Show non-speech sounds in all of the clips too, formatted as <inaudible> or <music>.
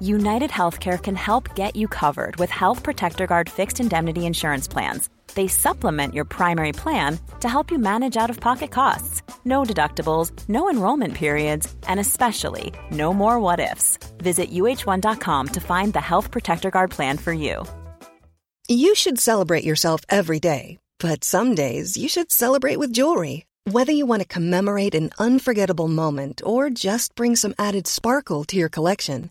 United Healthcare can help get you covered with Health Protector Guard fixed indemnity insurance plans they supplement your primary plan to help you manage out of pocket costs. No deductibles, no enrollment periods, and especially no more what ifs. Visit uh1.com to find the Health Protector Guard plan for you. You should celebrate yourself every day, but some days you should celebrate with jewelry. Whether you want to commemorate an unforgettable moment or just bring some added sparkle to your collection.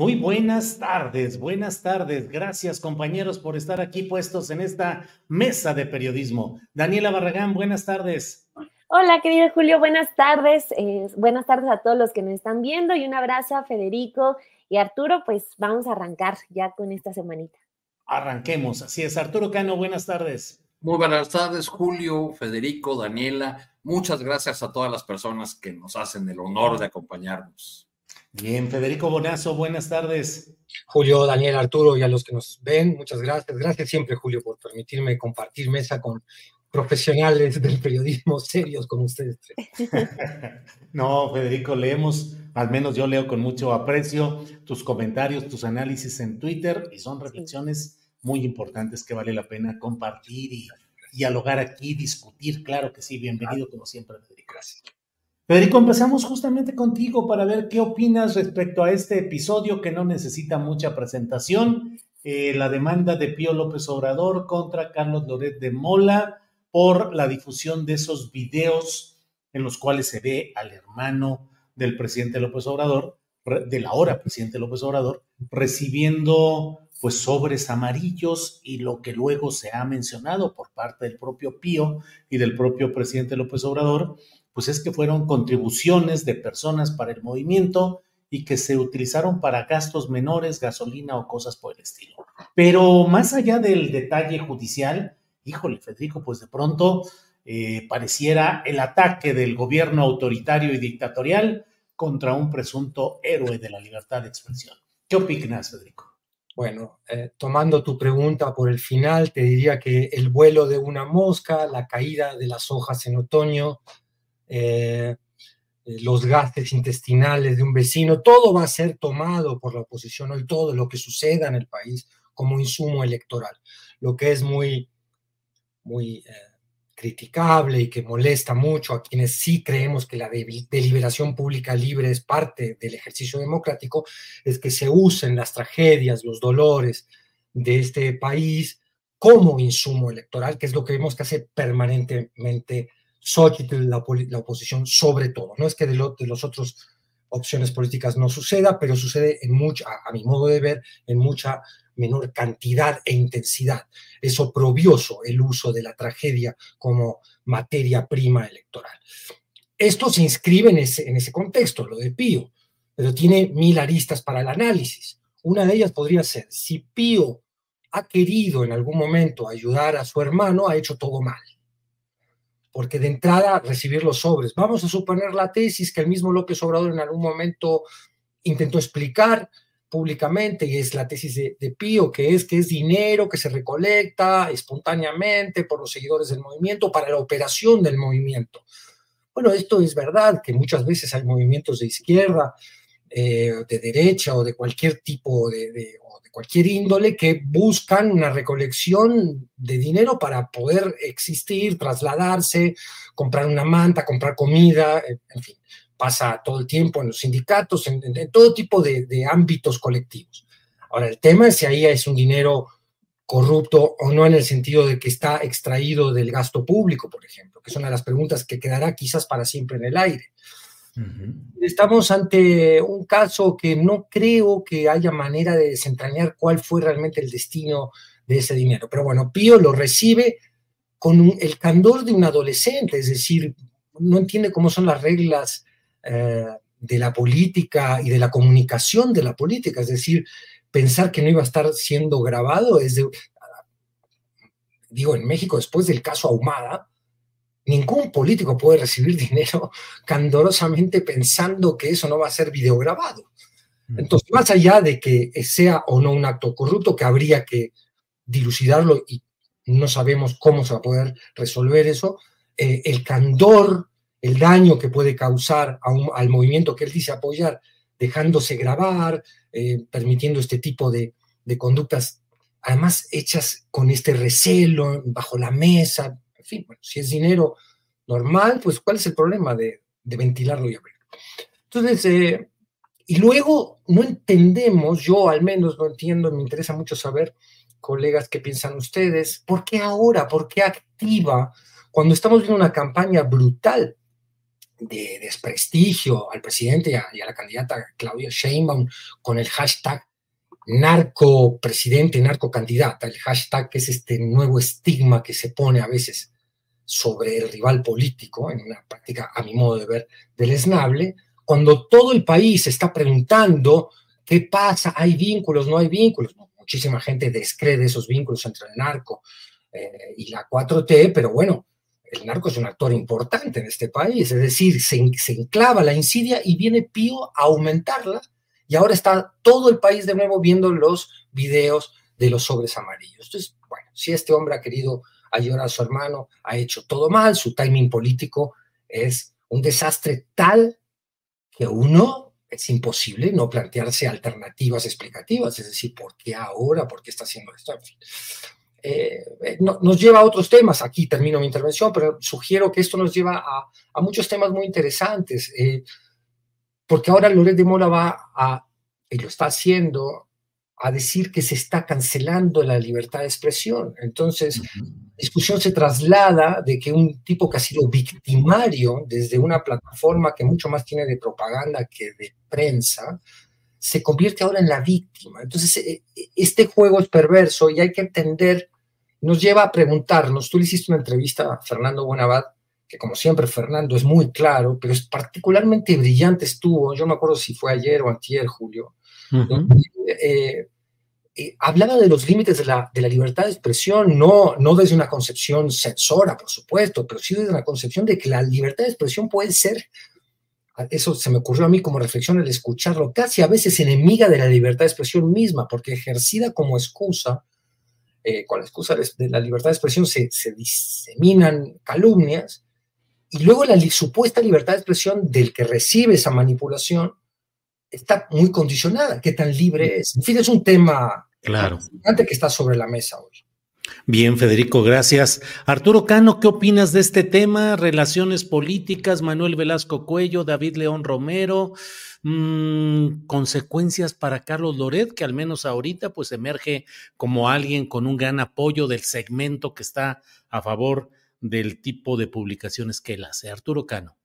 Muy buenas tardes, buenas tardes. Gracias, compañeros, por estar aquí puestos en esta mesa de periodismo. Daniela Barragán, buenas tardes. Hola, querido Julio, buenas tardes. Eh, buenas tardes a todos los que nos están viendo y un abrazo a Federico y Arturo. Pues vamos a arrancar ya con esta semanita. Arranquemos, así es. Arturo Cano, buenas tardes. Muy buenas tardes, Julio, Federico, Daniela. Muchas gracias a todas las personas que nos hacen el honor de acompañarnos. Bien, Federico Bonazo, buenas tardes. Julio, Daniel, Arturo y a los que nos ven, muchas gracias. Gracias siempre, Julio, por permitirme compartir mesa con profesionales del periodismo serios como ustedes <laughs> no, Federico, leemos, al menos yo leo con mucho aprecio tus comentarios, tus análisis en Twitter y son reflexiones muy importantes que vale la pena compartir y dialogar aquí, discutir. Claro que sí, bienvenido como siempre, Federico. Gracias. Federico, empezamos justamente contigo para ver qué opinas respecto a este episodio que no necesita mucha presentación, eh, la demanda de Pío López Obrador contra Carlos Loret de Mola por la difusión de esos videos en los cuales se ve al hermano del presidente López Obrador, del ahora presidente López Obrador, recibiendo pues sobres amarillos y lo que luego se ha mencionado por parte del propio Pío y del propio presidente López Obrador, pues es que fueron contribuciones de personas para el movimiento y que se utilizaron para gastos menores, gasolina o cosas por el estilo. Pero más allá del detalle judicial, híjole, Federico, pues de pronto eh, pareciera el ataque del gobierno autoritario y dictatorial contra un presunto héroe de la libertad de expresión. ¿Qué opinas, Federico? Bueno, eh, tomando tu pregunta por el final, te diría que el vuelo de una mosca, la caída de las hojas en otoño, eh, los gases intestinales de un vecino, todo va a ser tomado por la oposición hoy, todo lo que suceda en el país como insumo electoral, lo que es muy, muy eh, criticable y que molesta mucho a quienes sí creemos que la deliberación pública libre es parte del ejercicio democrático, es que se usen las tragedias, los dolores de este país como insumo electoral, que es lo que vemos que hace permanentemente Xochitl, la, la, oposición, sobre todo. No es que de, lo, de las otras opciones políticas no suceda, pero sucede en mucha, a, mi modo de ver, en mucha menor cantidad e intensidad. Es oprobioso el uso de la tragedia como materia prima electoral. Esto se inscribe en ese, en ese contexto, lo de Pío, pero tiene mil aristas para el análisis. Una de ellas podría ser, si Pío ha querido en algún momento ayudar a su hermano, ha hecho todo mal porque de entrada recibir los sobres. Vamos a suponer la tesis que el mismo López Obrador en algún momento intentó explicar públicamente, y es la tesis de, Pío, que es que es dinero que se recolecta espontáneamente por los seguidores del movimiento para la operación del movimiento. Bueno, esto es verdad, que muchas veces hay movimientos de izquierda, eh, de derecha o de cualquier tipo de, cualquier índole que buscan una recolección de dinero para poder existir, trasladarse, comprar una manta, comprar comida, en fin, pasa todo el tiempo en los sindicatos, en, todo tipo de, de, ámbitos colectivos. Ahora, el tema es si ahí es un dinero corrupto o no en el sentido de que está extraído del gasto público, por ejemplo, que es una de las preguntas que quedará quizás para siempre en el aire. Estamos ante un caso que no creo que haya manera de desentrañar cuál fue realmente el destino de ese dinero. Pero bueno, Pío lo recibe con el candor de un adolescente, es decir, no entiende cómo son las reglas eh, de la política y de la comunicación de la política, es decir, pensar que no iba a estar siendo grabado digo, en México después del caso Ahumada, ningún político puede recibir dinero <laughs> candorosamente pensando que eso no va a ser videograbado. Entonces, más allá de que sea o no un acto corrupto, que habría que dilucidarlo y no sabemos cómo se va a poder resolver eso, eh, el candor, el daño que puede causar al movimiento que él dice apoyar, dejándose grabar, eh, permitiendo este tipo de, de conductas, además hechas con este recelo, bajo la mesa, fin, bueno, si es dinero normal, pues ¿cuál es el problema de, ventilarlo y abrirlo? Entonces, eh, y luego no entendemos, yo al menos no entiendo, me interesa mucho saber, colegas, qué piensan ustedes, ¿por qué ahora? ¿Por qué activa? Cuando estamos viendo una campaña brutal de desprestigio al presidente y a, y a la candidata Claudia Sheinbaum con el hashtag narco presidente, narco candidata, el hashtag que es este nuevo estigma que se pone a veces sobre el rival político, en una práctica, a mi modo de ver, deleznable, cuando todo el país está preguntando qué pasa, hay vínculos, no hay vínculos. Muchísima gente descree esos vínculos entre el narco eh, y la 4T, pero bueno, el narco es un actor importante en este país, es decir, se, se enclava la insidia y viene Pío a aumentarla y ahora está todo el país de nuevo viendo los videos de los sobres amarillos. Entonces, bueno, si este hombre ha querido ayudar a su hermano, ha hecho todo mal, su timing político es un desastre tal que uno es imposible no plantearse alternativas explicativas, es decir, ¿por qué ahora? ¿Por qué está haciendo esto? Eh, eh, nos lleva a otros temas, aquí termino mi intervención, pero sugiero que esto nos lleva a, muchos temas muy interesantes. Eh, porque ahora Loret de Mola va a, y lo está haciendo, a decir que se está cancelando la libertad de expresión. Entonces, la discusión se traslada de que un tipo que ha sido victimario desde una plataforma que mucho más tiene de propaganda que de prensa, se convierte ahora en la víctima. Entonces, e, e, este juego es perverso y hay que entender, nos lleva a preguntarnos, tú le hiciste una entrevista a Fernando Buenabad, que como siempre Fernando es muy claro, pero es particularmente brillante estuvo, yo me acuerdo si fue ayer o antier, Julio, eh, eh, hablaba de los límites de la, de la, libertad de expresión, no, no desde una concepción censora, por supuesto, pero sí desde una concepción de que la libertad de expresión puede ser, eso se me ocurrió a mí como reflexión al escucharlo, casi a veces enemiga de la libertad de expresión misma, porque ejercida como excusa, eh, con la excusa de la libertad de expresión se, se diseminan calumnias, y luego la supuesta libertad de expresión del que recibe esa manipulación está muy condicionada. ¿Qué tan libre es? En fin, es un tema claro. que está sobre la mesa hoy. Bien, Federico, gracias. Arturo Cano, ¿qué opinas de este tema? Relaciones políticas, Manuel Velasco Cuello, David León Romero, mm, consecuencias para Carlos Loret, que al menos ahorita pues emerge como alguien con un gran apoyo del segmento que está a favor del tipo de publicaciones que él hace. Arturo Cano.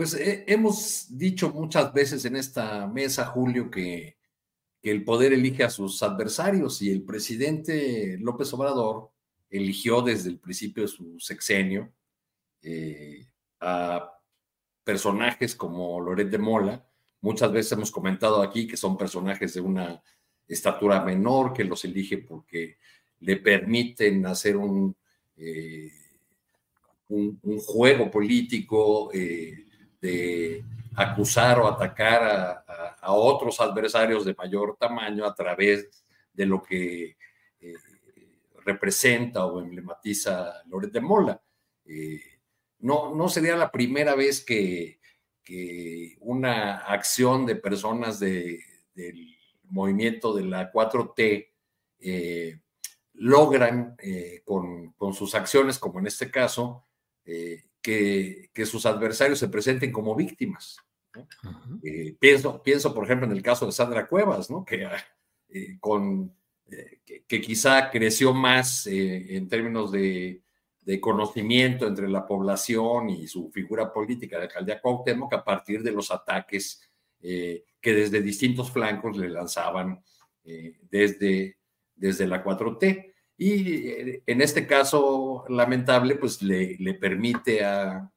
Pues eh, hemos dicho muchas veces en esta mesa, Julio, que, el poder elige a sus adversarios y el presidente López Obrador eligió desde el principio de su sexenio eh, a personajes como Loret de Mola. Muchas veces hemos comentado aquí que son personajes de una estatura menor, que los elige porque le permiten hacer un eh, un, juego político de acusar o atacar a, otros adversarios de mayor tamaño a través de lo que eh, representa o emblematiza Loret de Mola. Eh, no, no sería la primera vez que, una acción de personas del movimiento de la 4T logran con, con, sus acciones, como en este caso, eh, que, sus adversarios se presenten como víctimas. Eh, pienso, pienso, por ejemplo, en el caso de Sandra Cuevas, ¿no? que, eh, con, que, quizá creció más en términos de conocimiento entre la población y su figura política de alcaldía Cuauhtémoc a partir de los ataques eh, que desde distintos flancos le lanzaban eh, desde, desde la 4T. Y eh, en este caso lamentable, pues le, permite a,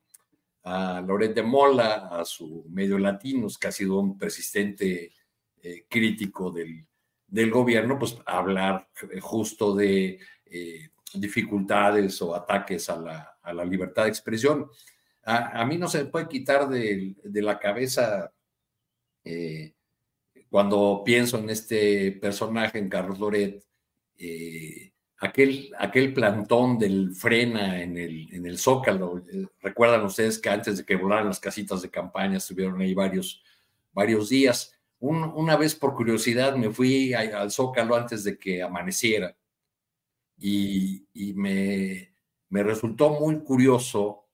a Loret de Mola, a su medio latinos, que ha sido un persistente crítico del, del, gobierno, pues hablar justo de dificultades o ataques a la, a la libertad de expresión. A, mí no se me puede quitar de, de la cabeza eh, cuando pienso en este personaje, en Carlos Loret, eh, aquel, aquel plantón del frena en el, en el Zócalo, eh, recuerdan ustedes que antes de que volaran las casitas de campaña estuvieron ahí varios, varios días. una vez por curiosidad me fui al Zócalo antes de que amaneciera y, y me, me, resultó muy curioso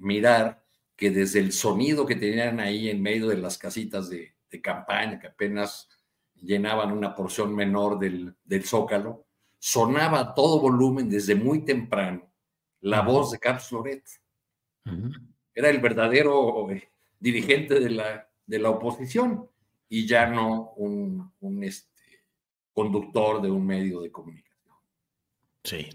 mirar que desde el sonido que tenían ahí en medio de las casitas de, campaña, que apenas llenaban una porción menor del, del zócalo, sonaba a todo volumen desde muy temprano la voz de Carlos Loret. Era el verdadero eh, dirigente de la, de la oposición y ya no un, un este, conductor de un medio de comunicación. Sí.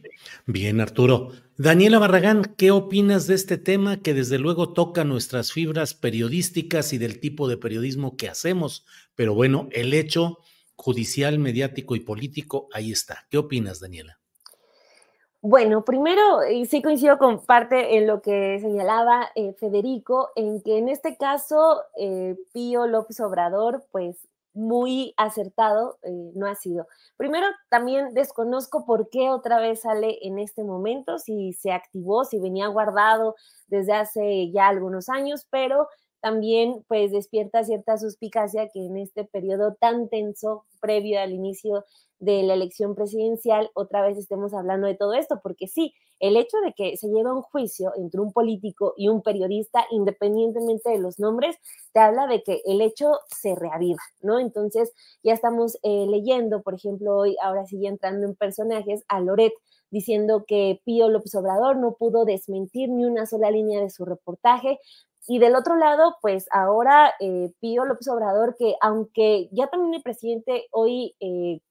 Bien, Arturo. Daniela Barragán, ¿qué opinas de este tema que desde luego toca nuestras fibras periodísticas y del tipo de periodismo que hacemos? Pero bueno, el hecho judicial, mediático y político, ahí está. ¿Qué opinas, Daniela? Bueno, primero, sí coincido con parte en lo que señalaba eh, Federico, en que en este caso eh, Pío López Obrador, pues muy acertado eh, no ha sido. Primero, también desconozco por qué otra vez sale en este momento, si se activó, si venía guardado desde hace ya algunos años, pero también pues despierta cierta suspicacia que en este periodo tan tenso previo al inicio de la elección presidencial otra vez estemos hablando de todo esto, porque sí, el hecho de que se lleve un juicio entre un político y un periodista, independientemente de los nombres, te habla de que el hecho se reaviva, ¿no? Entonces, ya estamos eh, leyendo, por ejemplo, hoy, ahora sigue entrando en personajes, a Loret diciendo que Pío López Obrador no pudo desmentir ni una sola línea de su reportaje, y del otro lado, pues ahora eh, Pío López Obrador, que aunque ya también el presidente hoy eh,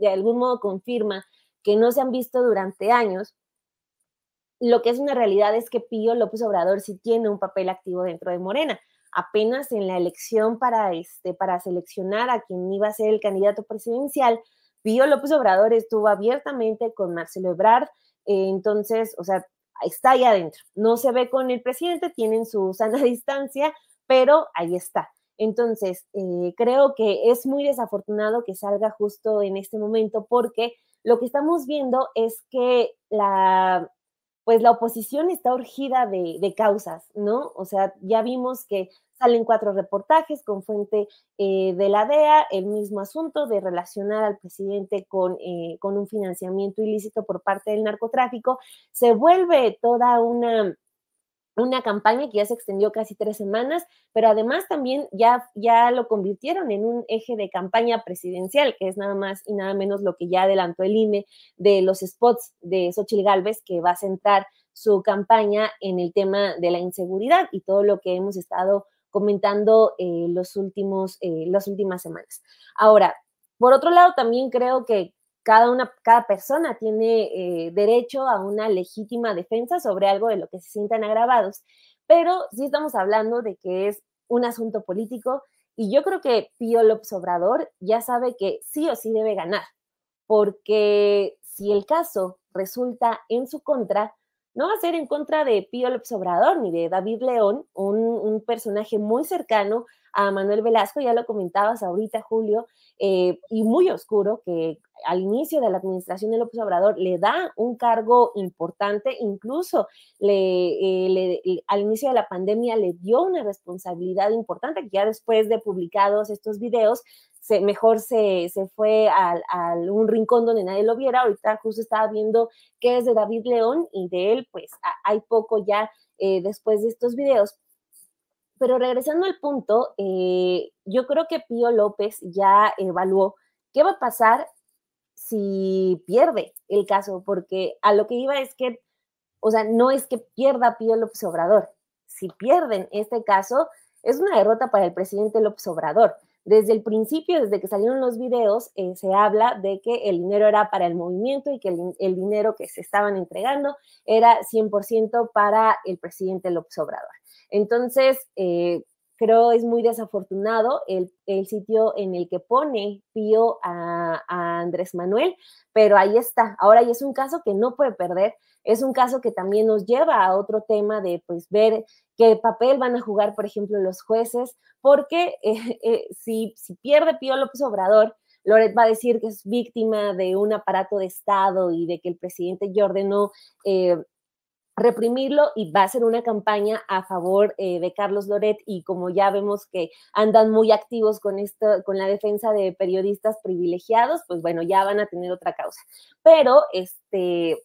de algún modo confirma que no se han visto durante años, lo que es una realidad es que Pío López Obrador sí tiene un papel activo dentro de Morena. Apenas en la elección para, este, para seleccionar a quien iba a ser el candidato presidencial, Pío López Obrador estuvo abiertamente con Marcelo Ebrard, eh, entonces, o sea, está ahí adentro. No se ve con el presidente, tienen su sana <laughs> distancia, pero ahí está. Entonces, eh, creo que es muy desafortunado que salga justo en este momento porque lo que estamos viendo es que la, pues la oposición está urgida de, causas, ¿no? O sea, ya vimos que salen cuatro reportajes con fuente eh, de la DEA, el mismo asunto de relacionar al presidente con, eh, con un financiamiento ilícito por parte del narcotráfico, se vuelve toda una una campaña que ya se extendió casi tres semanas, pero además también ya, ya lo convirtieron en un eje de campaña presidencial, que es nada más y nada menos lo que ya adelantó el INE de los spots de Xochitl Galvez, que va a centrar su campaña en el tema de la inseguridad y todo lo que hemos estado comentando eh, los últimos, eh, las últimas semanas. Ahora, por otro lado, también creo que cada, una, cada persona tiene eh, derecho a una legítima defensa sobre algo de lo que se sientan agravados, pero sí estamos hablando de que es un asunto político y yo creo que Pío López Obrador ya sabe que sí o sí debe ganar, porque si el caso resulta en su contra, no va a ser en contra de Pío López Obrador ni de David León, un, un personaje muy cercano a Manuel Velasco, ya lo comentabas ahorita, Julio, eh, y muy oscuro, que al inicio de la administración de López Obrador le da un cargo importante, incluso le, eh, al inicio de la pandemia le dio una responsabilidad importante, que ya después de publicados estos videos, se, mejor se, se fue a, un rincón donde nadie lo viera. Ahorita justo estaba viendo qué es de David León y de él, pues hay poco ya eh, después de estos videos. Pero regresando al punto, eh, yo creo que Pío López ya evaluó qué va a pasar si pierde el caso, porque a lo que iba es que o sea, no es que pierda Pío López Obrador. Si pierden este caso, es una derrota para el presidente López Obrador. Desde el principio, desde que salieron los videos, eh, se habla de que el dinero era para el movimiento y que el, dinero que se estaban entregando era 100% para el presidente López Obrador. Entonces, eh, creo es muy desafortunado el, sitio en el que pone Pío a, a, Andrés Manuel, pero ahí está. Ahora y es un caso que no puede perder, es un caso que también nos lleva a otro tema de pues ver qué papel van a jugar, por ejemplo, los jueces, porque <laughs> eh, eh, si, si pierde Pío López Obrador, Loret va a decir que es víctima de un aparato de Estado y de que el presidente ya ordenó eh, reprimirlo y va a ser una campaña a favor eh, de Carlos Loret y como ya vemos que andan muy activos con esto, con la defensa de periodistas privilegiados, pues bueno, ya van a tener otra causa. Pero este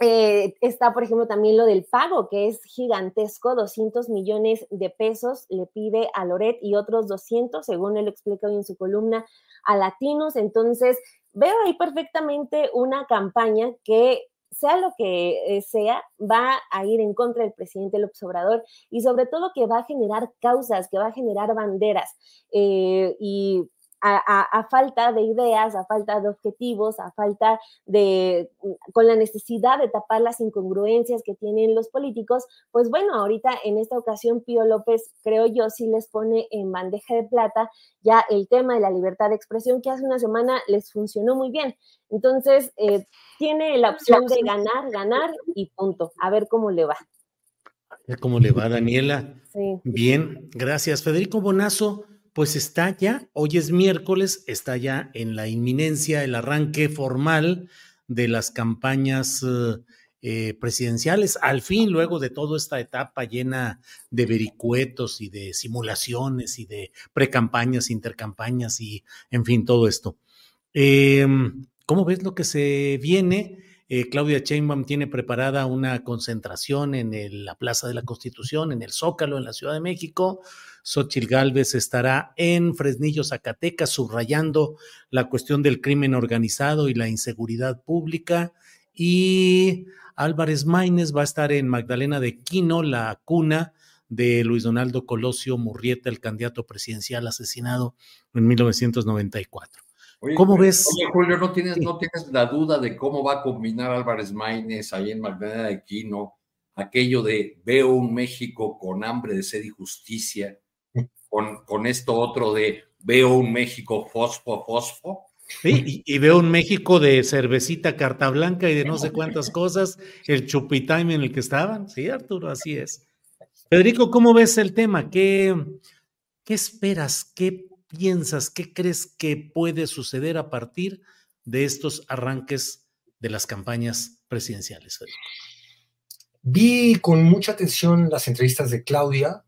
eh, está, por ejemplo, también lo del pago, que es gigantesco, 200 millones de pesos le pide a Loret y otros 200, según él explica hoy en su columna, a latinos. Entonces, veo ahí perfectamente una campaña que sea lo que eh, sea, va a ir en contra del presidente López Obrador y sobre todo que va a generar causas, que va a generar banderas. Eh, y a, falta de ideas, a falta de objetivos, a falta de, mm, con la necesidad de tapar las incongruencias que tienen los políticos, pues bueno, ahorita en esta ocasión Pío López, creo yo, sí les pone en bandeja de plata ya el tema de la libertad de expresión que hace una semana les funcionó muy bien. Entonces, eh, tiene la opción de ganar, ganar y punto. A ver cómo le va. A ver cómo le va, Daniela. Sí. Bien, gracias. Federico Bonazo pues está ya, hoy es miércoles, está ya en la inminencia el arranque formal de las campañas eh, eh, presidenciales. Al fin, luego de toda esta etapa llena de vericuetos y de simulaciones y de precampañas, intercampañas y, en fin, todo esto. Em, ¿Cómo ves lo que se viene? Eh, Claudia Sheinbaum tiene preparada una concentración en la Plaza de la Constitución, en el Zócalo, en la Ciudad de México. Xochil Gálvez estará en Fresnillo, Zacatecas, subrayando la cuestión del crimen organizado y la inseguridad pública. Y Álvarez Maínez va a estar en Magdalena de Quino, la cuna de Luis Donaldo Colosio Murrieta, el candidato presidencial asesinado en 1994. ¿Cómo ves? Oye, Julio, ¿no tienes, ¿no tienes la duda de cómo va a combinar Álvarez Maínez ahí en Magdalena de Quino aquello de veo un México con hambre de sed y justicia con, esto otro de veo un México fosfo, fosfo. Sí, y, veo un México de cervecita carta blanca y de no sé cuántas <laughs> cosas, el chupitime en el que estaban. Sí, Arturo, así es. Federico, ¿cómo ves el tema? ¿Qué, qué esperas? ¿Qué piensas? ¿Qué crees que puede suceder a partir de estos arranques de las campañas presidenciales, Federico? Vi con mucha atención las entrevistas de Claudia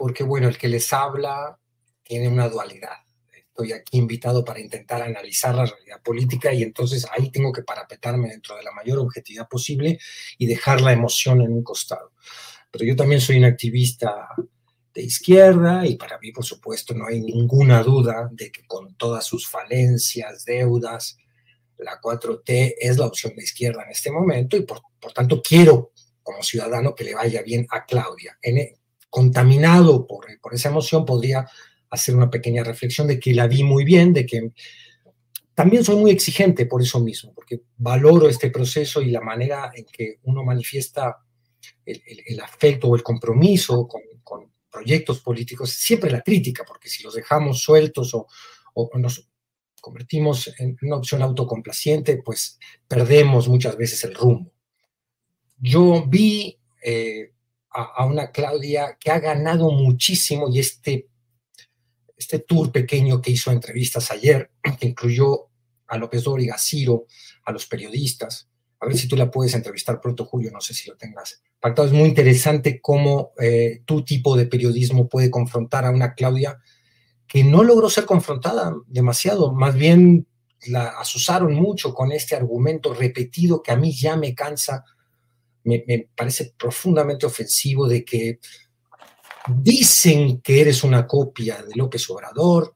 porque bueno, el que les habla tiene una dualidad. Estoy aquí invitado para intentar analizar la realidad política y entonces ahí tengo que parapetarme dentro de la mayor objetividad posible y dejar la emoción en un costado. Pero yo también soy un activista de izquierda y para mí, por supuesto, no hay ninguna duda de que con todas sus falencias, deudas, la 4T es la opción de izquierda en este momento y por, tanto quiero como ciudadano que le vaya bien a Claudia. En, contaminado por, por esa emoción, podría hacer una pequeña reflexión de que la vi muy bien, de que también soy muy exigente por eso mismo, porque valoro este proceso y la manera en que uno manifiesta el, afecto o el compromiso con, proyectos políticos, siempre la crítica, porque si los dejamos sueltos o, nos convertimos en una opción autocomplaciente, pues perdemos muchas veces el rumbo. Yo vi eh, a, una Claudia que ha ganado muchísimo y este, este tour pequeño que hizo entrevistas ayer, <clears throat> que incluyó a López Dóriga, a Ciro, a los periodistas, a ver si tú la puedes entrevistar pronto, Julio, no sé si lo tengas pactado. Es muy interesante cómo eh, tu tipo de periodismo puede confrontar a una Claudia que no logró ser confrontada demasiado, más bien la asusaron mucho con este argumento repetido que a mí ya me cansa me, parece profundamente ofensivo de que dicen que eres una copia de López Obrador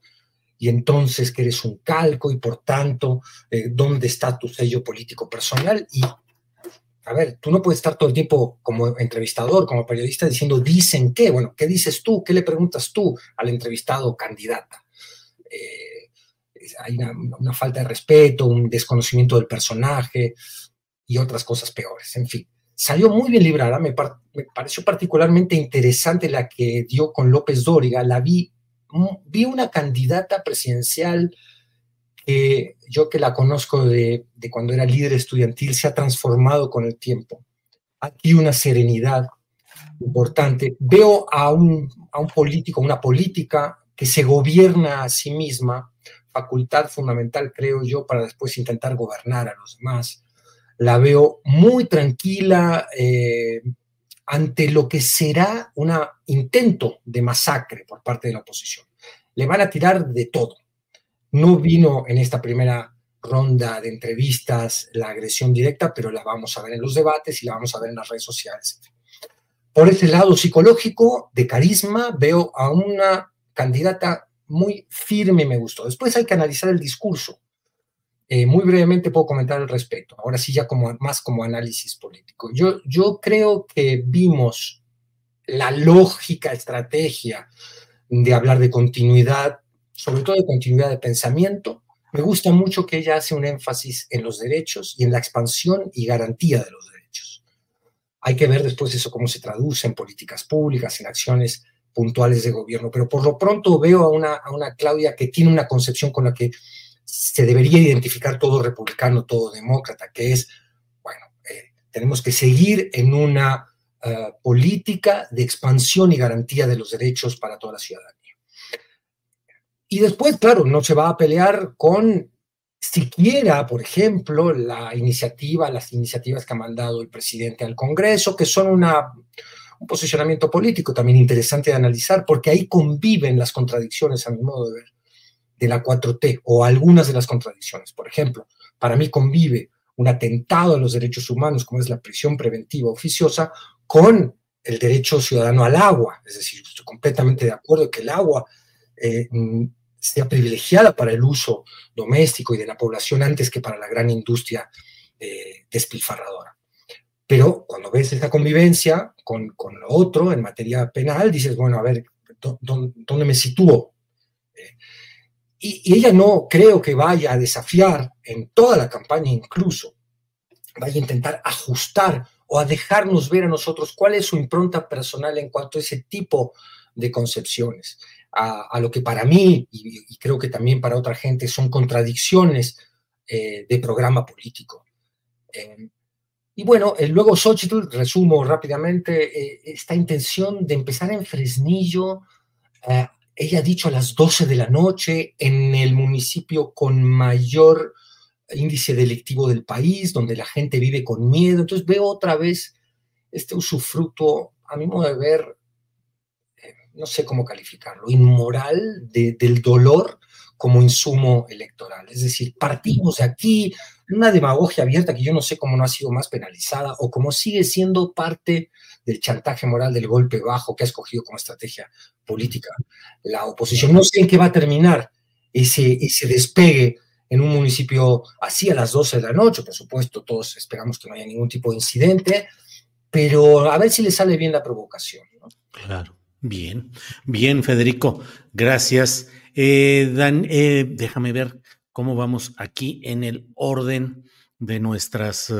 y entonces que eres un calco y por tanto, eh, ¿dónde está tu sello político personal? Y a ver, tú no puedes estar todo el tiempo como entrevistador, como periodista, diciendo, dicen qué, bueno, ¿qué dices tú? ¿Qué le preguntas tú al entrevistado candidata? Eh, hay una, falta de respeto, un desconocimiento del personaje y otras cosas peores, en fin. Salió muy bien librada, me, me pareció particularmente interesante la que dio con López Dóriga, la vi, mm, vi una candidata presidencial yo que la conozco de, cuando era líder estudiantil, se ha transformado con el tiempo. Aquí una serenidad importante. Veo a un, a un político, una política que se gobierna a sí misma, facultad fundamental, creo yo, para después intentar gobernar a los demás. La veo muy tranquila eh, ante lo que será un intento de masacre por parte de la oposición. Le van a tirar de todo no vino en esta primera ronda de entrevistas la agresión directa, pero la vamos a ver en los debates y la vamos a ver en las redes sociales. Por ese lado psicológico, de carisma, veo a una candidata muy firme, me gustó. Después hay que analizar el discurso. Eh, muy brevemente puedo comentar al respecto. Ahora sí, ya como, más como análisis político. Yo, yo creo que vimos la lógica estrategia de hablar de continuidad sobre todo de continuidad de pensamiento. Me gusta mucho que ella hace un énfasis en los derechos y en la expansión y garantía de los derechos. Hay que ver después eso cómo se traduce en políticas públicas, en acciones puntuales de gobierno, pero por lo pronto veo a una, a una Claudia que tiene una concepción con la que se debería identificar todo republicano, todo demócrata, que es, bueno, eh, tenemos que seguir en una eh, política de expansión y garantía de los derechos para toda la ciudadanía. Y después, claro, no se va a pelear con siquiera, por ejemplo, la iniciativa, las iniciativas que ha mandado el presidente al Congreso, que son una, un posicionamiento político también interesante de analizar, porque ahí conviven las contradicciones, a mi modo de ver, de la 4T, o algunas de las contradicciones. Por ejemplo, para mí convive un atentado a los derechos humanos, como es la prisión preventiva oficiosa, con el derecho ciudadano al agua. Es decir, estoy completamente de acuerdo que el agua eh, mm, sea privilegiada para el uso doméstico y de la población antes que para la gran industria eh, despilfarradora. Pero cuando ves esa convivencia con, con, lo otro en materia penal, dices, bueno, a ver, ¿dónde, me sitúo? Eh, y, ella no creo que vaya a desafiar en toda la campaña incluso, vaya a intentar ajustar o a dejarnos ver a nosotros cuál es su impronta personal en cuanto a ese tipo de concepciones a, lo que para mí, y, creo que también para otra gente, son contradicciones eh, de programa político. Eh, y bueno, eh, luego Xochitl, resumo rápidamente, esta intención de empezar en Fresnillo, ella ha dicho a las 12 de la noche, en el municipio con mayor índice delictivo del país, donde la gente vive con miedo. Entonces veo otra vez este usufructo, a mi modo de ver, no sé cómo calificarlo, inmoral del dolor como insumo electoral. Es decir, partimos de aquí, una demagogia abierta que yo no sé cómo no ha sido más penalizada o cómo sigue siendo parte del chantaje moral del golpe bajo que ha escogido como estrategia política la oposición. No sé en qué va a terminar ese, ese despegue en un municipio así a las 12 de la noche. Por supuesto, todos esperamos que no haya ningún tipo de incidente, pero a ver si le sale bien la provocación. Claro. Bien, bien, Federico, gracias. Eh, Dan, eh, déjame ver cómo vamos aquí en el orden de nuestras eh,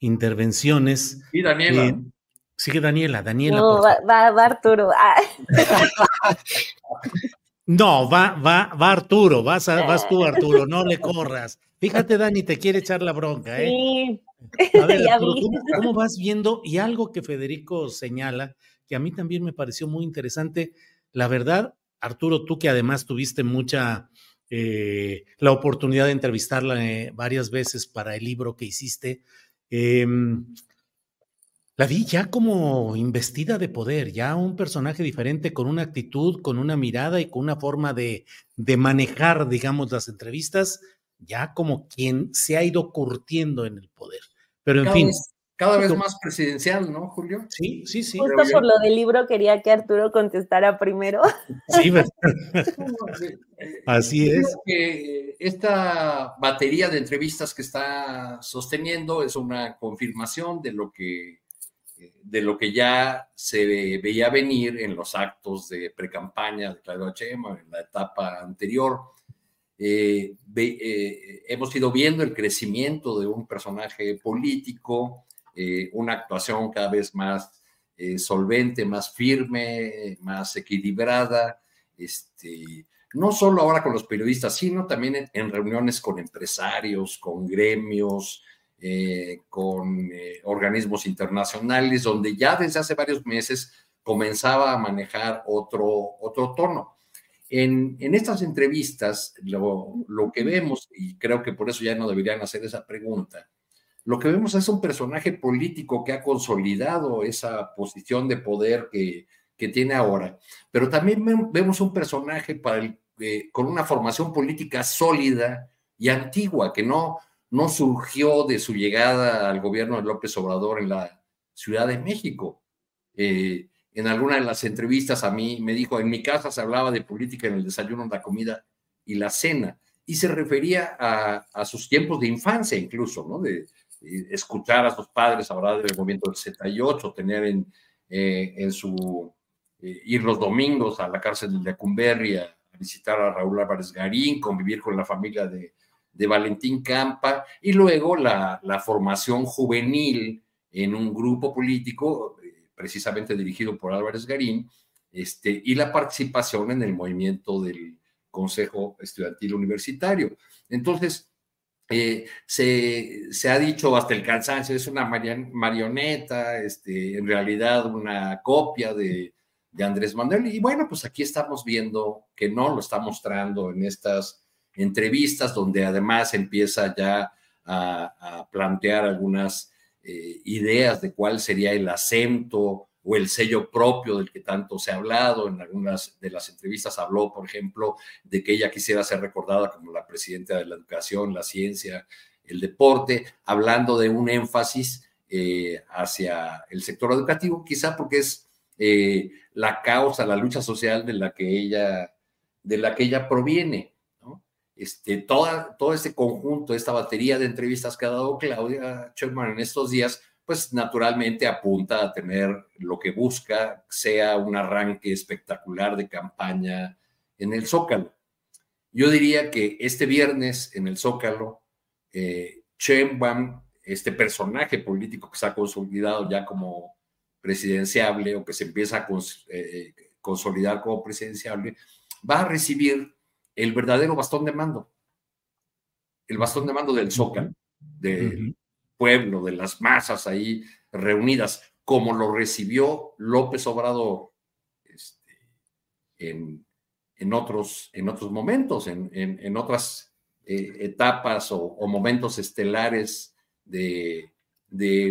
intervenciones. Y Daniela. Sigue Daniela, Daniela. No, va, va, Arturo. Ah. no, va, va, va Arturo, vas, vas tú Arturo, no le corras. Fíjate, Dani, te quiere echar la bronca, ¿eh? Sí. A ver, <laughs> ¿cómo vas viendo? Y algo que Federico señala, que a mí también me pareció muy interesante. La verdad, Arturo, tú que además tuviste mucha eh, la oportunidad de entrevistarla eh, varias veces para el libro que hiciste, em, la vi ya como investida de poder, ya un personaje diferente, con una actitud, con una mirada y con una forma de, de manejar, digamos, las entrevistas, ya como quien se ha ido curtiendo en el poder. Pero en fin, cada vez más presidencial, ¿no, Julio? Sí, sí, sí. Justo por lo del libro quería que Arturo contestara primero. Sí, <laughs> así es. Que esta batería de entrevistas que está sosteniendo es una confirmación de lo que de lo que ya se veía venir en los actos de precampaña de Claudio Chema en la etapa anterior. Eh, eh, hemos ido viendo el crecimiento de un personaje político, eh, una actuación cada vez más solvente, más firme, más equilibrada, este, no solo ahora con los periodistas, sino también en reuniones con empresarios, con gremios, eh, con eh, organismos internacionales, donde ya desde hace varios meses comenzaba a manejar otro, otro tono. En, en estas entrevistas, lo, lo, que vemos, y creo que por eso ya no deberían hacer esa pregunta, lo que vemos es un personaje político que ha consolidado esa posición de poder que, que tiene ahora, pero también vemos un personaje para el, eh, con una formación política sólida y antigua, que no, no surgió de su llegada al gobierno de López Obrador en la Ciudad de México. Eh, en alguna de las entrevistas a mí me dijo, en mi casa se hablaba de política en el desayuno, la comida y la cena, y se refería a, sus tiempos de infancia incluso, ¿no? De, escuchar a sus padres hablar del movimiento del 78, tener en, eh, su, eh, ir los domingos a la cárcel de Lecumberri a visitar a Raúl Álvarez Garín, convivir con la familia de, de Valentín Campa y luego la, formación juvenil en un grupo político, eh, precisamente dirigido por Álvarez Garín, este, y la participación en el movimiento del Consejo Estudiantil Universitario. Entonces, eh, se, ha dicho hasta el cansancio, es una marioneta, este, en realidad una copia de, de Andrés Manuel. Y bueno, pues aquí estamos viendo que no lo está mostrando en estas entrevistas donde además empieza ya a, plantear algunas eh, ideas de cuál sería el acento o el sello propio del que tanto se ha hablado. En algunas de las entrevistas habló, por ejemplo, de que ella quisiera ser recordada como la presidenta de la educación, la ciencia, el deporte, hablando de un énfasis eh, hacia el sector educativo, quizá porque es eh, la causa, la lucha social de la que ella, de la que ella proviene este, toda, todo este conjunto, esta batería de entrevistas que ha dado Claudia Sheinbaum en estos días, pues naturalmente apunta a tener lo que busca, sea un arranque espectacular de campaña en el Zócalo. Yo diría que este viernes en el Zócalo, eh, este personaje político que se ha consolidado ya como presidenciable o que se empieza a eh, consolidar como presidenciable, va a recibir el verdadero bastón de mando, el bastón de mando del Zócalo, del pueblo, de las masas ahí reunidas, como lo recibió López Obrador este, en, otros, en otros momentos, en, otras eh, etapas o, momentos estelares de,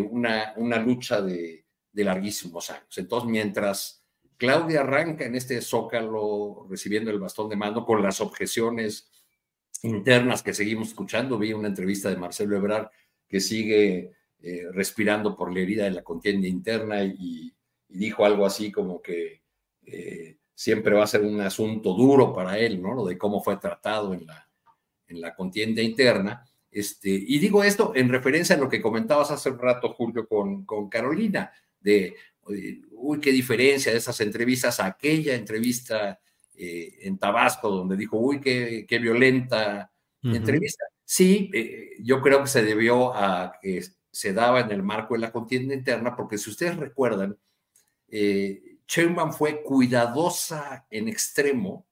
una, una, lucha de, de larguísimos años. Entonces, mientras Claudia arranca en este zócalo recibiendo el bastón de mando con las objeciones internas que seguimos escuchando. Vi una entrevista de Marcelo Ebrard que sigue eh, respirando por la herida de la contienda interna y, dijo algo así como que eh, siempre va a ser un asunto duro para él, ¿no? Lo de cómo fue tratado en la, en la contienda interna. Este, y digo esto en referencia a lo que comentabas hace un rato, Julio, con, con Carolina, de uy, qué diferencia de esas entrevistas a aquella entrevista eh, en Tabasco, donde dijo, uy, qué, qué violenta entrevista. Sí, eh, yo creo que se debió a que se daba en el marco de la contienda interna, porque si ustedes recuerdan, eh, fue cuidadosa en extremo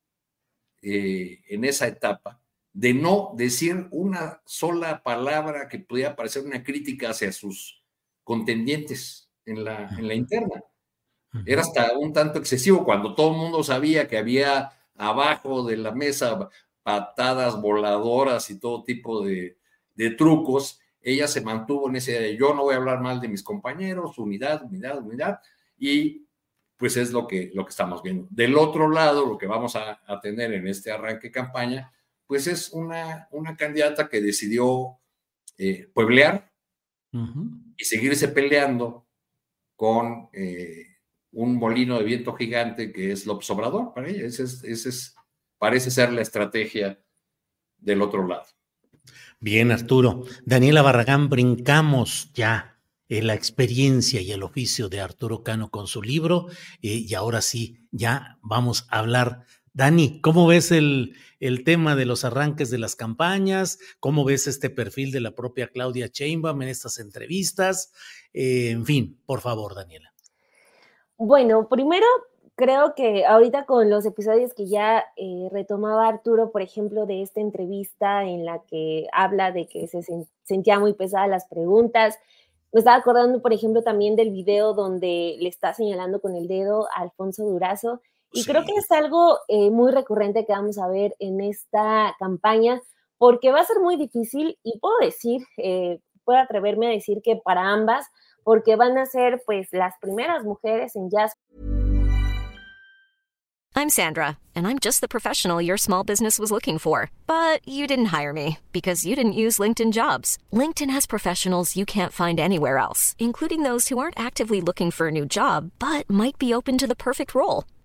eh, en esa etapa de no decir una sola palabra que pudiera parecer una crítica hacia sus contendientes en la, en la interna. Era hasta un tanto excesivo cuando todo el mundo sabía que había abajo de la mesa patadas voladoras y todo tipo de, trucos. Ella se mantuvo en ese de yo no voy a hablar mal de mis compañeros, unidad, unidad, unidad, y pues es lo que, lo que estamos viendo. Del otro lado, lo que vamos a, tener en este arranque campaña, pues es una, una candidata que decidió eh, pueblear, y seguirse peleando con eh, un molino de viento gigante que es López Obrador para ella. Ese es, parece ser la estrategia del otro lado. Bien, Arturo. Daniela Barragán, brincamos ya en la experiencia y el oficio de Arturo Cano con su libro eh, y ahora sí, ya vamos a hablar. Dani, ¿cómo ves el, el tema de los arranques de las campañas? ¿Cómo ves este perfil de la propia Claudia Sheinbaum en estas entrevistas? Eh, en fin, por favor, Daniela. Bueno, primero creo que ahorita con los episodios que ya eh, retomaba Arturo, por ejemplo, de esta entrevista en la que habla de que se sentía muy pesadas las preguntas, me estaba acordando, por ejemplo, también del video donde le está señalando con el dedo a Alfonso Durazo. Y creo que es algo eh, muy recurrente que vamos a ver en esta campaña, porque va a ser muy difícil y puedo decir, eh, puedo atreverme a decir que para ambas, porque van a ser pues las primeras mujeres en jazz. I'm Sandra, and I'm just the professional your small business was looking for. But you didn't hire me because you didn't use LinkedIn jobs. LinkedIn has professionals you can't find anywhere else, including those who aren't actively looking for a new job, but might be open to the perfect role,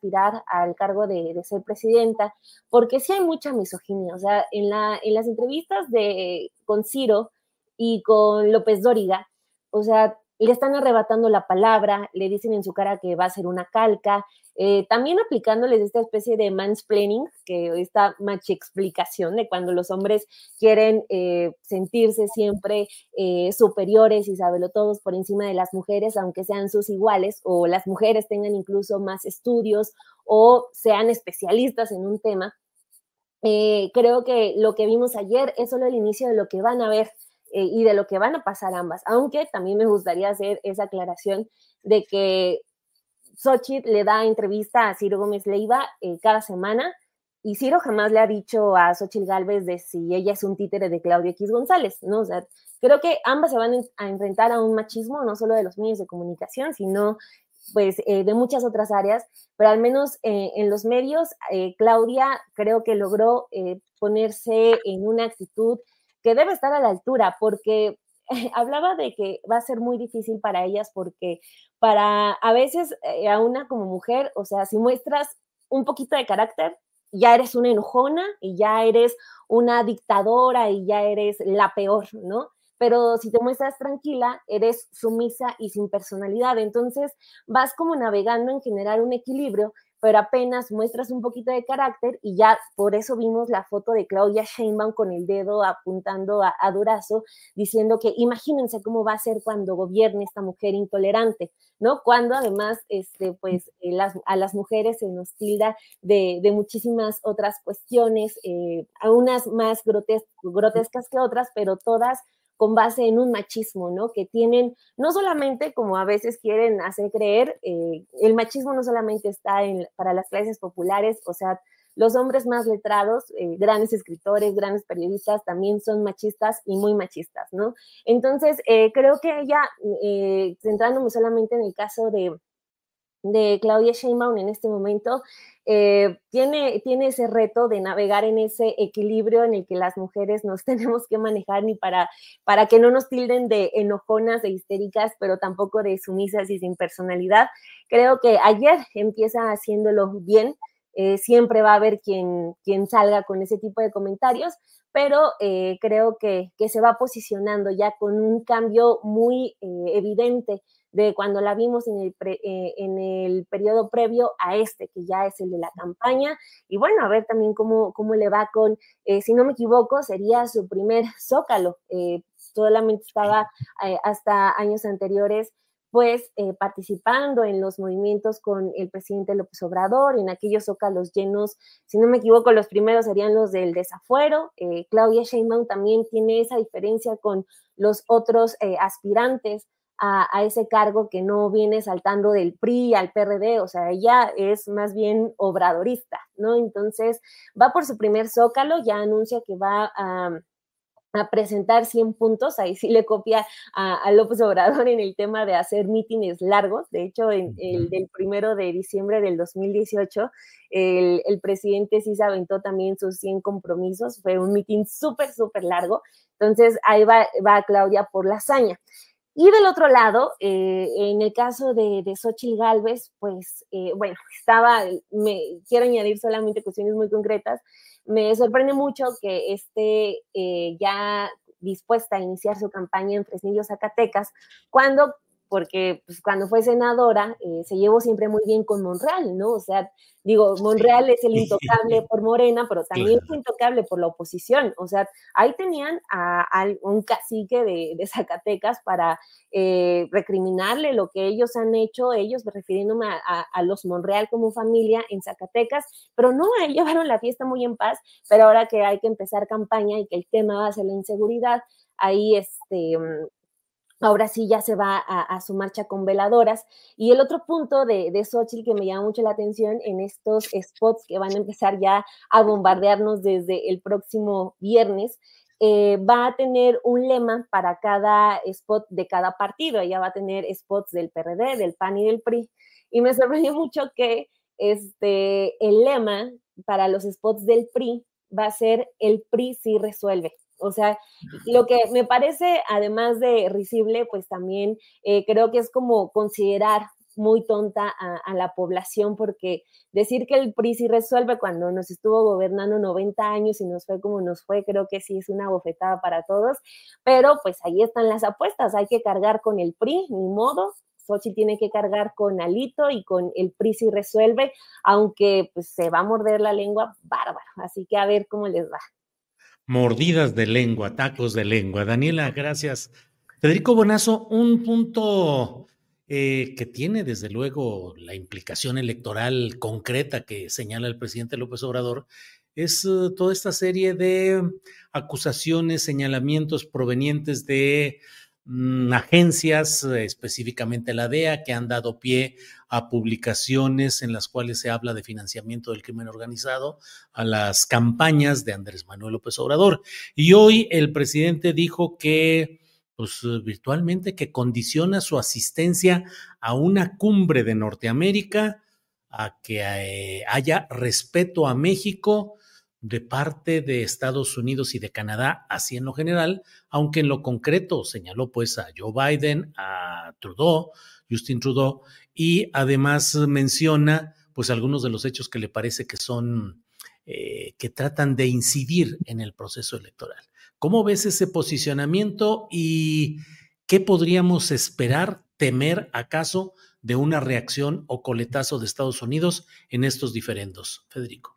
Aspirar al cargo de, de, ser presidenta, porque sí hay mucha misoginia. O sea, en, la, en las entrevistas de, con Ciro y con López Dóriga, o sea, le están arrebatando la palabra, le dicen en su cara que va a ser una calca, eh, también aplicándoles esta especie de mansplaining, que esta machi explicación de cuando los hombres quieren eh, sentirse siempre eh, superiores y saberlo todos por encima de las mujeres, aunque sean sus iguales, o las mujeres tengan incluso más estudios o sean especialistas en un tema. creo que lo que vimos ayer es solo el inicio de lo que van a ver eh, y de lo que van a pasar ambas. Aunque también me gustaría hacer esa aclaración de que Xochitl le da entrevista a Ciro Gómez Leiva eh, cada semana y Ciro jamás le ha dicho a Xochitl Galvez de si ella es un títere de Claudia X González, ¿no? O sea, creo que ambas se van a enfrentar a un machismo, no solo de los medios de comunicación, sino pues eh, de muchas otras áreas, pero al menos en los medios, Claudia creo que logró ponerse en una actitud que debe estar a la altura, porque <laughs> hablaba de que va a ser muy difícil para ellas, porque para a veces eh, a una como mujer, o sea, si muestras un poquito de carácter, ya eres una enojona y ya eres una dictadora y ya eres la peor, ¿no? Pero si te muestras tranquila, eres sumisa y sin personalidad. Entonces vas como navegando en generar un equilibrio pero apenas muestras un poquito de carácter y ya por eso vimos la foto de Claudia Sheinbaum con el dedo apuntando a, Durazo, diciendo que imagínense cómo va a ser cuando gobierne esta mujer intolerante, ¿no? Cuando además, este, pues, eh, a las mujeres se nos tilda de, muchísimas otras cuestiones, eh, unas más grotescas que otras, pero todas con base en un machismo, ¿no? Que tienen, no solamente como a veces quieren hacer creer, eh, el machismo no solamente está en, para las clases populares, o sea, los hombres más letrados, eh, grandes escritores, grandes periodistas, también son machistas y muy machistas, ¿no? Entonces, eh, creo que ella, centrándome solamente en el caso de, de Claudia Sheinbaum en este momento, eh, tiene, tiene ese reto de navegar en ese equilibrio en el que las mujeres nos <laughs> tenemos que manejar ni para, para que no nos tilden de enojonas, e histéricas, pero tampoco de sumisas y sin personalidad. Creo que ayer empieza haciéndolo bien. Eh, siempre va a haber quien, quien salga con ese tipo de comentarios, pero eh, creo que, que, se va posicionando ya con un cambio muy evidente de cuando la vimos en el, eh, en el periodo previo a este, que ya es el de la campaña. Y bueno, a ver también cómo, cómo le va con, eh, si no me equivoco, sería su primer zócalo. Eh, solamente estaba hasta años anteriores pues participando en los movimientos con el presidente López Obrador, en aquellos zócalos llenos, si no me equivoco, los primeros serían los del desafuero. Claudia Sheinbaum también tiene esa diferencia con los otros aspirantes a, ese cargo que no viene saltando del PRI al PRD, o sea, ella es más bien obradorista, ¿no? Entonces, va por su primer zócalo, ya anuncia que va a a presentar 100 puntos, ahí sí le copia a, López Obrador en el tema de hacer mítines largos, de hecho, en el del primero de diciembre del 2018, el, el presidente sí se aventó también sus 100 compromisos, fue un mitin súper, súper largo, entonces ahí va, va Claudia por la hazaña. Y del otro lado, eh, en el caso de, de Xochitl Galvez, pues, eh, bueno, <laughs> estaba, me quiero añadir solamente cuestiones muy concretas. Me sorprende mucho que esté eh, ya dispuesta a iniciar su campaña en Fresnillo, Zacatecas, cuando porque pues, cuando fue senadora eh, se llevó siempre muy bien con Monreal, ¿no? O sea, digo, Monreal es el <laughs> intocable por Morena, pero también es intocable por la oposición. O sea, ahí tenían a, un cacique de, Zacatecas para eh, recriminarle lo que ellos han hecho, ellos refiriéndome a, los Monreal como familia en Zacatecas, pero no, llevaron la fiesta muy en paz, pero ahora que hay que empezar campaña y que el tema va a ser la inseguridad, ahí este ahora sí ya se va a, su marcha con veladoras. Y el otro punto de, de Xochitl que me llama mucho la atención en estos spots que van a empezar ya a bombardearnos desde el próximo viernes, eh, va a tener un lema para cada spot de cada partido. Ella va a tener spots del PRD, del PAN y del PRI. Y me sorprendió mucho que este, el lema para los spots del PRI va a ser el PRI sí resuelve. O sea, lo que me parece, además de risible, pues también eh, creo que es como considerar muy tonta a, la población, porque decir que el PRI sí resuelve cuando nos estuvo gobernando 90 años y nos fue como nos fue, creo que sí es una bofetada para todos, pero pues ahí están las apuestas, hay que cargar con el PRI, ni modo, Sochi tiene que cargar con Alito y con el PRI sí resuelve, aunque pues se va a morder la lengua bárbaro, así que a ver cómo les va mordidas de lengua, tacos de lengua. Daniela, gracias. Federico Bonazo, un punto eh, que tiene desde luego la implicación electoral concreta que señala el presidente López Obrador es eh, toda esta serie de acusaciones, señalamientos provenientes de agencias, eh, específicamente la DEA, que han dado pie a publicaciones en las cuales se habla de financiamiento del crimen organizado, a las campañas de Andrés Manuel López Obrador. Y hoy el presidente dijo que, pues virtualmente, que condiciona su asistencia a una cumbre de Norteamérica a que eh, haya respeto a México de parte de Estados Unidos y de Canadá, así en lo general, aunque en lo concreto señaló pues a Joe Biden, a Trudeau, Justin Trudeau, y además menciona pues algunos de los hechos que le parece que son, eh, que tratan de incidir en el proceso electoral. ¿Cómo ves ese posicionamiento y qué podríamos esperar, temer acaso de una reacción o coletazo de Estados Unidos en estos diferendos, Federico?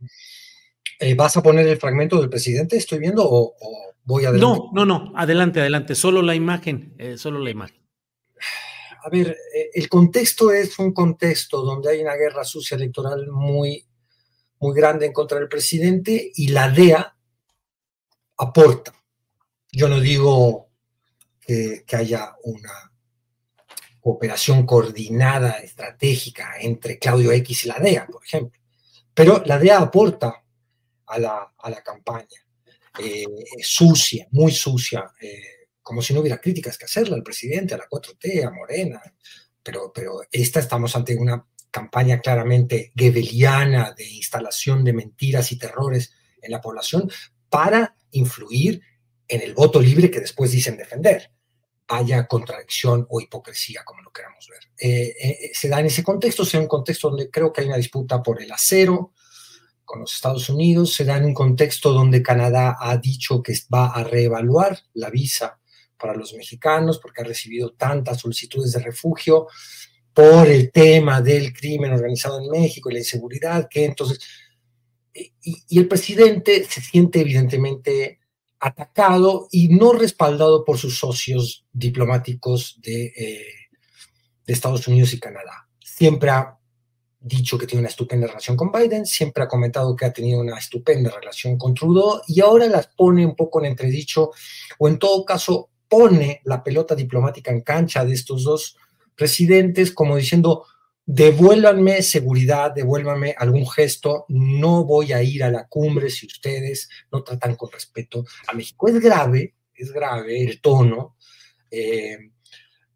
Eh, ¿Vas a poner el fragmento del presidente? ¿Estoy viendo o, voy adelante? No, no, no, adelante, adelante, solo la imagen, eh, solo la imagen. A ver, eh, el contexto es un contexto donde hay una guerra sucia electoral muy, muy grande en contra del presidente y la DEA aporta. Yo no digo que, que haya una cooperación coordinada, estratégica entre Claudio X y la DEA, por ejemplo, pero la DEA aporta a la, campaña. Eh, sucia, muy sucia, eh, como si no hubiera críticas que hacerle al presidente, a la 4T, a Morena, pero, pero esta estamos ante una campaña claramente gebeliana de instalación de mentiras y terrores en la población para influir en el voto libre que después dicen defender. Vaya contradicción o hipocresía, como lo queramos ver. Eh, se da en ese contexto, sea un contexto donde creo que hay una disputa por el acero, con los Estados Unidos, se da en un contexto donde Canadá ha dicho que va a reevaluar la visa para los mexicanos, porque ha recibido tantas solicitudes de refugio por el tema del crimen organizado en México y la inseguridad, que entonces, y, el presidente se siente evidentemente atacado y no respaldado por sus socios diplomáticos de, eh, de Estados Unidos y Canadá. Siempre ha dicho que tiene una estupenda relación con Biden, siempre ha comentado que ha tenido una estupenda relación con Trudeau y ahora las pone un poco en entredicho o en todo caso pone la pelota diplomática en cancha de estos dos presidentes como diciendo, devuélvanme seguridad, devuélvanme algún gesto, no voy a ir a la cumbre si ustedes no tratan con respeto a México. Es grave, es grave el tono. Eh,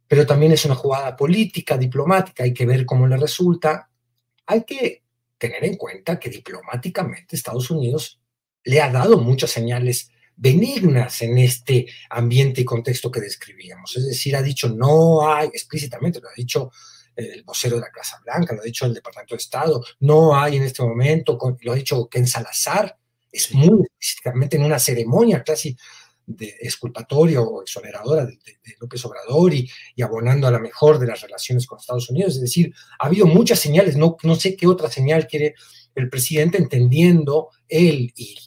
pero también es una jugada política, diplomática, hay que ver cómo le resulta hay que tener en cuenta que diplomáticamente Estados Unidos le ha dado muchas señales benignas en este ambiente y contexto que describíamos. Es decir, ha dicho no hay, explícitamente lo ha dicho el vocero de la Casa Blanca, lo ha dicho el Departamento de Estado, no hay en este momento, lo ha dicho Ken Salazar, es muy explícitamente en una ceremonia casi de exculpatoria o exoneradora de, López Obrador y, abonando a la mejor de las relaciones con Estados Unidos. Es decir, ha habido muchas señales, no, no sé qué otra señal quiere el presidente entendiendo él y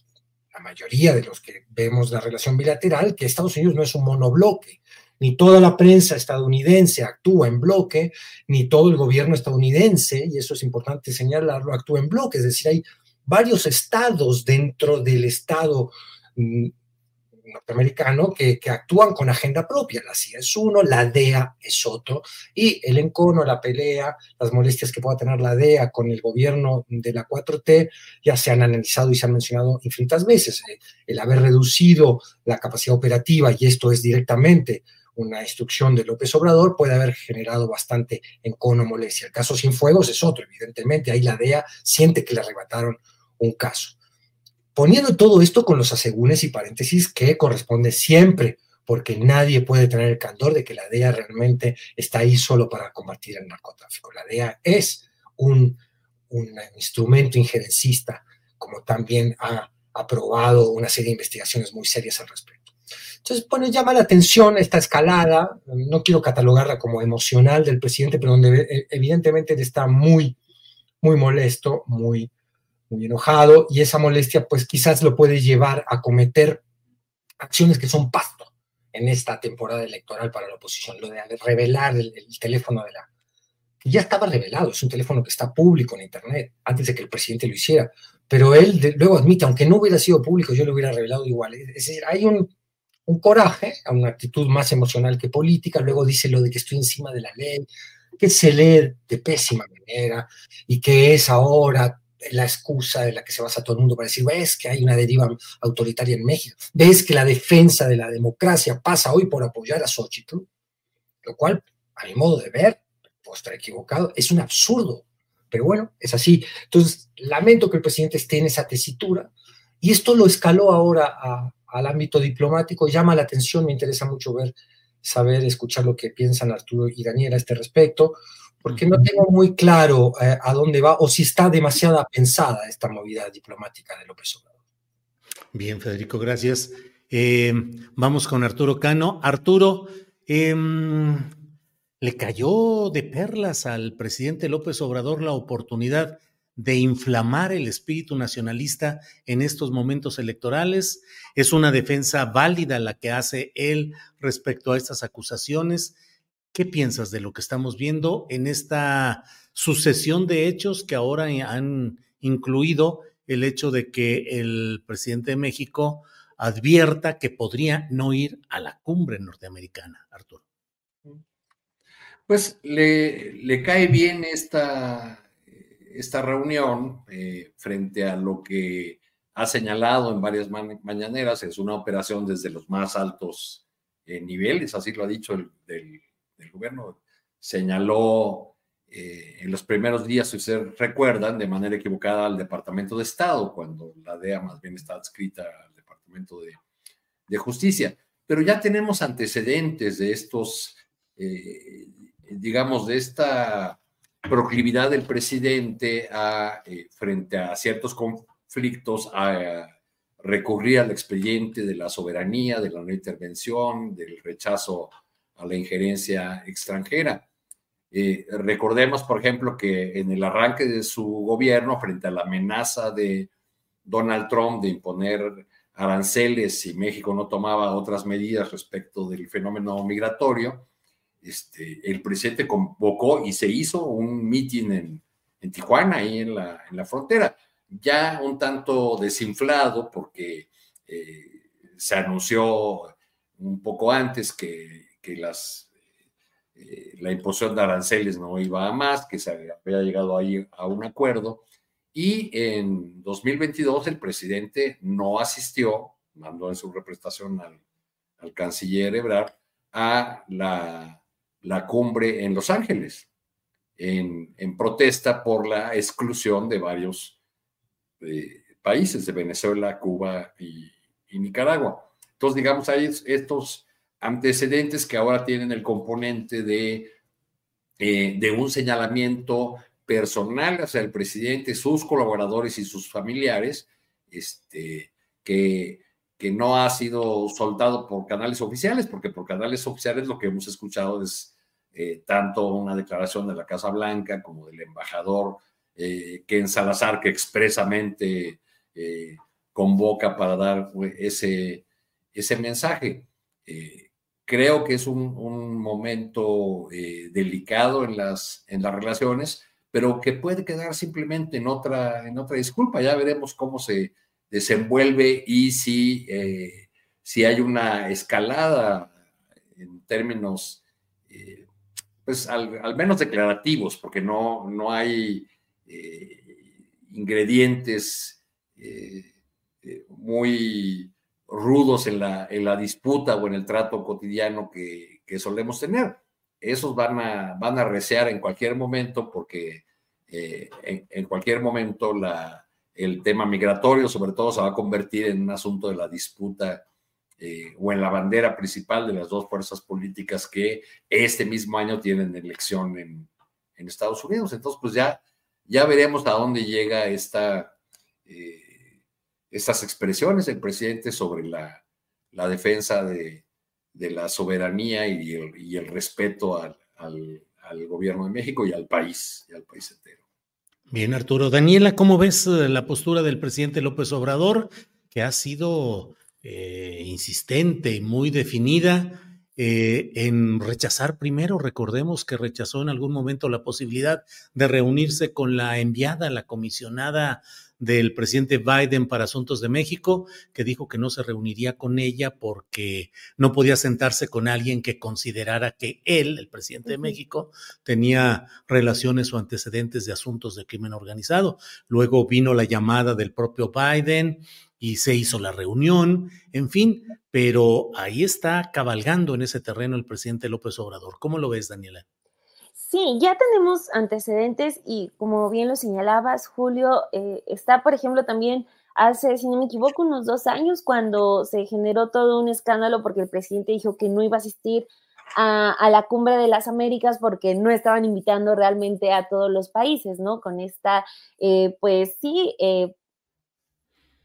la mayoría de los que vemos la relación bilateral, que Estados Unidos no es un monobloque. Ni toda la prensa estadounidense actúa en bloque, ni todo el gobierno estadounidense, y eso es importante señalarlo, actúa en bloque. Es decir, hay varios estados dentro del estado mm, norteamericano que, actúan con agenda propia. La CIA es uno, la DEA es otro, y el encono, la pelea, las molestias que pueda tener la DEA con el gobierno de la 4T ya se han analizado y se han mencionado infinitas veces. Eh, el haber reducido la capacidad operativa, y esto es directamente una instrucción de López Obrador, puede haber generado bastante encono, molestia. El caso sin fuegos es otro, evidentemente, ahí la DEA siente que le arrebataron un caso poniendo todo esto con los asegúnes y paréntesis que corresponde siempre, porque nadie puede tener el candor de que la DEA realmente está ahí solo para combatir el narcotráfico. La DEA es un, instrumento injerencista, como también ha aprobado una serie de investigaciones muy serias al respecto. Entonces, bueno, llama la atención esta escalada, no quiero catalogarla como emocional del presidente, pero donde eh, evidentemente él está muy, muy molesto, muy, muy enojado y esa molestia pues quizás lo puede llevar a cometer acciones que son pasto en esta temporada electoral para la oposición, lo de revelar el, teléfono de la... Ya estaba revelado, es un teléfono que está público en Internet, antes de que el presidente lo hiciera, pero él luego admite, aunque no hubiera sido público, yo lo hubiera revelado igual. Es decir, hay un, un coraje, una actitud más emocional que política, luego dice lo de que estoy encima de la ley, que se lee de pésima manera y que es ahora la excusa de la que se basa todo el mundo para decir, ves que hay una deriva autoritaria en México, ves que la defensa de la democracia pasa hoy por apoyar a Xochitl, lo cual, a mi modo de ver, puedo estar equivocado, es un absurdo, pero bueno, es así. Entonces, lamento que el presidente esté en esa tesitura y esto lo escaló ahora al ámbito diplomático, llama la atención, me interesa mucho ver, saber, escuchar lo que piensan Arturo y Daniela a este respecto porque no tengo muy claro eh, a dónde va o si está demasiada pensada esta movida diplomática de López Obrador. Bien, Federico, gracias. Eh, vamos con Arturo Cano. Arturo, em, ¿le cayó de perlas al presidente López Obrador la oportunidad de inflamar el espíritu nacionalista en estos momentos electorales? ¿Es una defensa válida la que hace él respecto a estas acusaciones? ¿Qué piensas de lo que estamos viendo en esta sucesión de hechos que ahora han incluido el hecho de que el presidente de México advierta que podría no ir a la cumbre norteamericana, Arturo? Pues le, cae bien esta, esta reunión eh, frente a lo que ha señalado en varias mañaneras, es una operación desde los más altos eh, niveles, así lo ha dicho el, el gobierno señaló eh, en los primeros días, si ustedes recuerdan, de manera equivocada al Departamento de Estado, cuando la DEA más bien está adscrita al Departamento de, Justicia. Pero ya tenemos antecedentes de estos, eh, digamos, de esta proclividad del presidente eh, frente a ciertos conflictos, a, recurrir al expediente de la soberanía, de la no intervención, del rechazo a la injerencia extranjera. Eh, recordemos, por ejemplo, que en el arranque de su gobierno, frente a la amenaza de Donald Trump de imponer aranceles si México no tomaba otras medidas respecto del fenómeno migratorio, este, el presidente convocó y se hizo un mitin en, en Tijuana, ahí en la, en la frontera, ya un tanto desinflado porque eh, se anunció un poco antes que, que las, eh, la imposición de aranceles no iba a más, que se había llegado ahí a un acuerdo. Y en 2022 el presidente no asistió, mandó en su representación al, al canciller Ebrard, a la, la cumbre en Los Ángeles en, protesta por la exclusión de varios eh, países, de Venezuela, Cuba y, Nicaragua. Entonces, digamos, hay estos antecedentes que ahora tienen el componente de, eh, de un señalamiento personal hacia el presidente, sus colaboradores y sus familiares, este, que, que no ha sido soltado por canales oficiales, porque por canales oficiales lo que hemos escuchado es eh, tanto una declaración de la Casa Blanca como del embajador eh, Ken Salazar, que expresamente eh, convoca para dar ese, ese mensaje. Creo que es un, momento delicado en las, en las relaciones, pero que puede quedar simplemente en otra, en otra disculpa. Ya veremos cómo se desenvuelve y si, si hay una escalada en términos pues al, menos declarativos, porque no, no hay eh, ingredientes eh, eh, muy rudos en la, en la disputa o en el trato cotidiano que, solemos tener. Esos van a, van a resear en cualquier momento porque en, en, cualquier momento la, el tema migratorio sobre todo se va a convertir en un asunto de la disputa eh, o en la bandera principal de las dos fuerzas políticas que este mismo año tienen elección en, Estados Unidos. Entonces, pues ya, ya veremos a dónde llega esta, eh, estas expresiones del presidente sobre la, defensa de, la soberanía y el, respeto al, al, gobierno de México y al país, y al país entero. Bien, Arturo. Daniela, ¿cómo ves eh, la postura del presidente López Obrador, que ha sido eh, insistente y muy definida eh, en rechazar primero, recordemos que rechazó en algún momento la posibilidad de reunirse con la enviada, la comisionada del presidente Biden para Asuntos de México, que dijo que no se reuniría con ella porque no podía sentarse con alguien que considerara que él, el presidente de México, tenía relaciones o antecedentes de asuntos de crimen organizado. Luego vino la llamada del propio Biden y se hizo la reunión, en fin, pero ahí está cabalgando en ese terreno el presidente López Obrador. ¿Cómo lo ves, Daniela? Sí, ya tenemos antecedentes y como bien lo señalabas, Julio, eh, está, por ejemplo, también hace, si no me equivoco, unos dos años cuando se generó todo un escándalo porque el presidente dijo que no iba a asistir a, la cumbre de las Américas porque no estaban invitando realmente a todos los países, ¿no? Con esta, eh, pues sí, eh,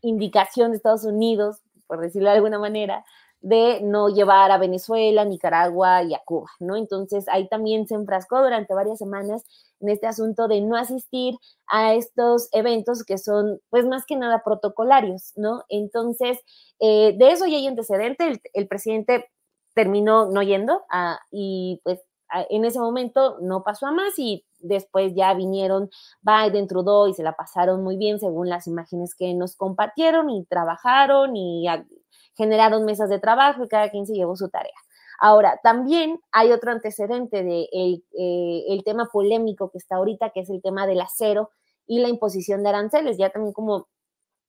indicación de Estados Unidos, por decirlo de alguna manera, de no llevar a Venezuela, Nicaragua y a Cuba, ¿no? Entonces ahí también se enfrascó durante varias semanas en este asunto de no asistir a estos eventos que son, pues más que nada protocolarios, ¿no? Entonces, eh, de eso ya hay antecedente, el, presidente terminó no yendo a, y pues en ese momento no pasó a más y después ya vinieron Biden, Trudeau y se la pasaron muy bien según las imágenes que nos compartieron y trabajaron y generaron mesas de trabajo y cada quien se llevó su tarea. Ahora, también hay otro antecedente de eh, el, tema polémico que está ahorita, que es el tema del acero y la imposición de aranceles. Ya también como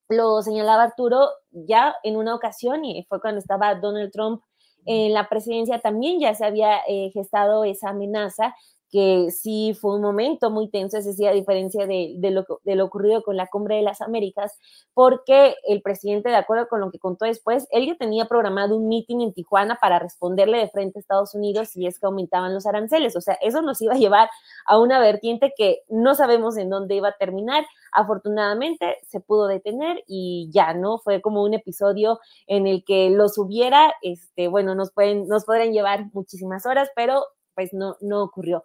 lo señalaba Arturo, ya en una ocasión, y fue cuando estaba Donald Trump en la presidencia, también ya se había eh, gestado esa amenaza que sí fue un momento muy tenso, es decir, a diferencia de, lo, ocurrido con la Cumbre de las Américas, porque el presidente, de acuerdo con lo que contó después, él ya tenía programado un meeting en Tijuana para responderle de frente a Estados Unidos si es que aumentaban los aranceles. O sea, eso nos iba a llevar a una vertiente que no sabemos en dónde iba a terminar. Afortunadamente se pudo detener y ya, ¿no? Fue como un episodio en el que los hubiera, este, bueno, nos pueden, nos podrían llevar muchísimas horas, pero pues no, no ocurrió.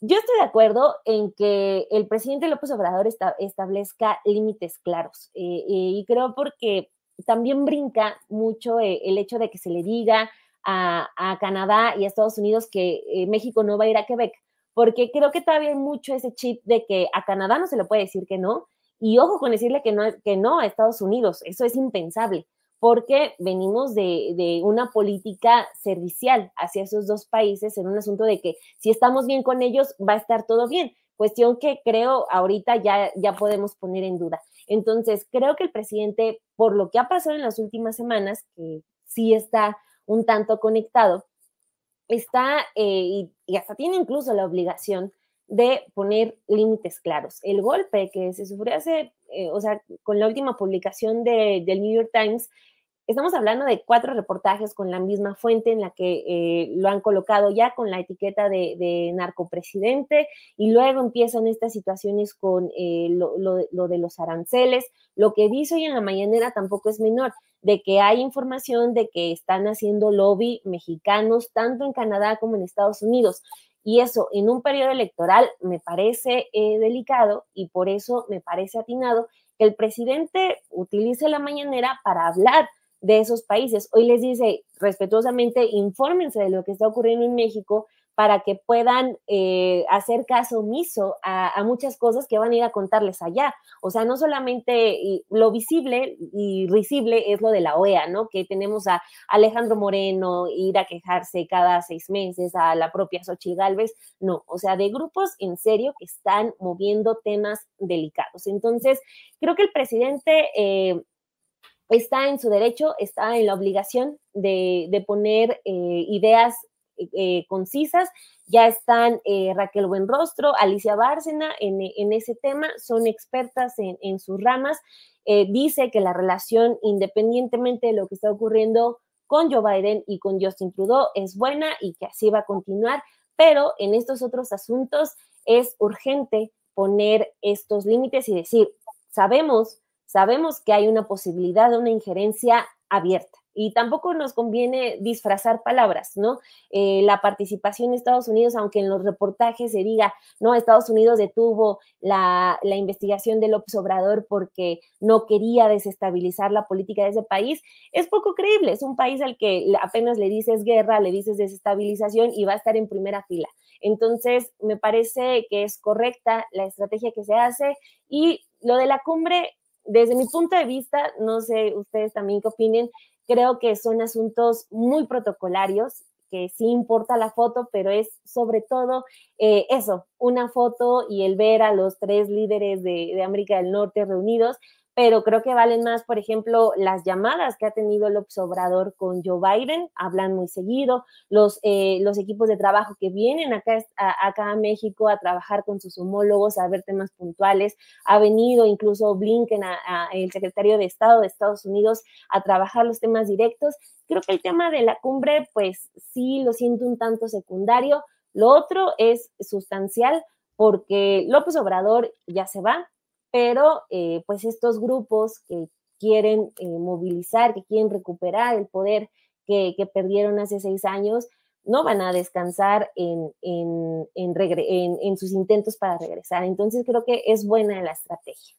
Yo estoy de acuerdo en que el presidente López Obrador establezca límites claros eh, eh, y creo porque también brinca mucho eh, el hecho de que se le diga a, Canadá y a Estados Unidos que México no va a ir a Quebec, porque creo que todavía hay mucho ese chip de que a Canadá no se le puede decir que no, y ojo con decirle que no, que no a Estados Unidos, eso es impensable porque venimos de, una política servicial hacia esos dos países en un asunto de que si estamos bien con ellos, va a estar todo bien. Cuestión que creo ahorita ya, ya podemos poner en duda. Entonces, creo que el presidente, por lo que ha pasado en las últimas semanas, que sí está un tanto conectado, está eh, y, hasta tiene incluso la obligación de poner límites claros. El golpe que se sufrió hace, eh, o sea, con la última publicación de, del New York Times, estamos hablando de cuatro reportajes con la misma fuente en la que eh, lo han colocado ya con la etiqueta de, de narcopresidente y luego empiezan estas situaciones con eh, lo, lo, lo, de los aranceles. Lo que dice hoy en la mañanera tampoco es menor, de que hay información de que están haciendo lobby mexicanos tanto en Canadá como en Estados Unidos. Y eso en un periodo electoral me parece eh, delicado y por eso me parece atinado que el presidente utilice la mañanera para hablar de esos países. Hoy les dice respetuosamente, infórmense de lo que está ocurriendo en México para que puedan eh, hacer caso omiso a, muchas cosas que van a ir a contarles allá. O sea, no solamente lo visible y risible es lo de la OEA, ¿no? Que tenemos a Alejandro Moreno ir a quejarse cada seis meses, a la propia Xochitl Galvez, no, o sea, de grupos en serio que están moviendo temas delicados. Entonces, creo que el presidente... Eh, está en su derecho, está en la obligación de, poner eh, ideas eh, concisas. Ya están eh, Raquel Buenrostro, Alicia Bárcena en, en, ese tema, son expertas en, sus ramas. dice que la relación, independientemente de lo que está ocurriendo con Joe Biden y con Justin Trudeau, es buena y que así va a continuar, pero en estos otros asuntos es urgente poner estos límites y decir, sabemos sabemos que hay una posibilidad de una injerencia abierta. Y tampoco nos conviene disfrazar palabras, ¿no? Eh, la participación de Estados Unidos, aunque en los reportajes se diga, no, Estados Unidos detuvo la, la investigación de López Obrador porque no quería desestabilizar la política de ese país, es poco creíble. Es un país al que apenas le dices guerra, le dices desestabilización y va a estar en primera fila. Entonces, me parece que es correcta la estrategia que se hace y lo de la cumbre desde mi punto de vista, no sé ustedes también qué opinen, creo que son asuntos muy protocolarios, que sí importa la foto, pero es sobre todo eh, eso, una foto y el ver a los tres líderes de, de América del Norte reunidos, pero creo que valen más, por ejemplo, las llamadas que ha tenido el Obrador con Joe Biden, hablan muy seguido, los, eh, equipos de trabajo que vienen acá a, México a trabajar con sus homólogos, a ver temas puntuales, ha venido incluso Blinken, el secretario de Estado de Estados Unidos, a trabajar los temas directos. Creo que el tema de la cumbre, pues sí lo siento un tanto secundario. Lo otro es sustancial porque López Obrador ya se va, pero eh, pues estos grupos que quieren eh, movilizar, que quieren recuperar el poder que, perdieron hace seis años, no van a descansar en, en, sus intentos para regresar. Entonces creo que es buena la estrategia.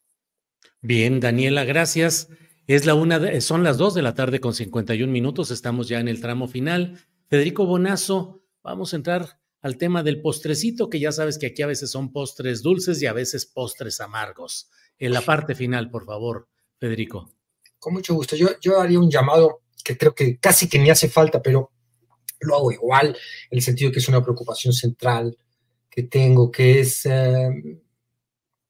Bien, Daniela, gracias. Es la una, son las dos de la tarde con 51 minutos, estamos ya en el tramo final. Federico Bonazo, vamos a entrar al tema del postrecito, que ya sabes que aquí a veces son postres dulces y a veces postres amargos. En la parte final, por favor, Federico. Con mucho gusto. Yo, yo haría un llamado que creo que casi que ni hace falta, pero lo hago igual, en el sentido que es una preocupación central que tengo, que es eh,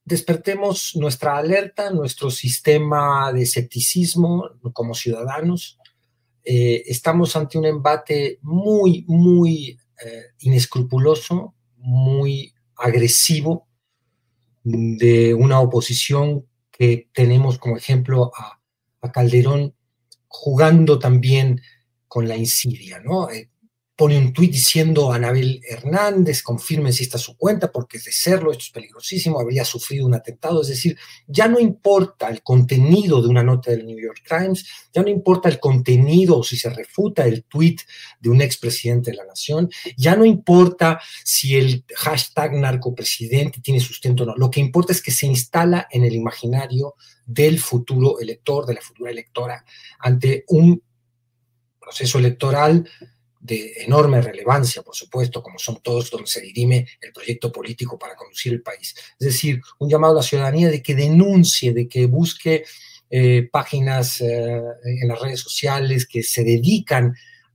despertemos nuestra alerta, nuestro sistema de escepticismo como ciudadanos. Eh, estamos ante un embate muy, muy eh, inescrupuloso muy agresivo de una oposición que tenemos como ejemplo a, Calderón jugando también con la insidia, ¿no? Eh, pone un tuit diciendo a Anabel Hernández, confirme si está su cuenta, porque de serlo, esto es peligrosísimo, habría sufrido un atentado. Es decir, ya no importa el contenido de una nota del New York Times, ya no importa el contenido o si se refuta el tuit de un expresidente de la nación, ya no importa si el hashtag narcopresidente tiene sustento o no. Lo que importa es que se instala en el imaginario del futuro elector, de la futura electora, ante un proceso electoral de enorme relevancia, por supuesto, como son todos donde se dirime el proyecto político para conducir el país. Es decir, un llamado a la ciudadanía de que denuncie, de que busque eh, páginas eh, en las redes sociales que se dedican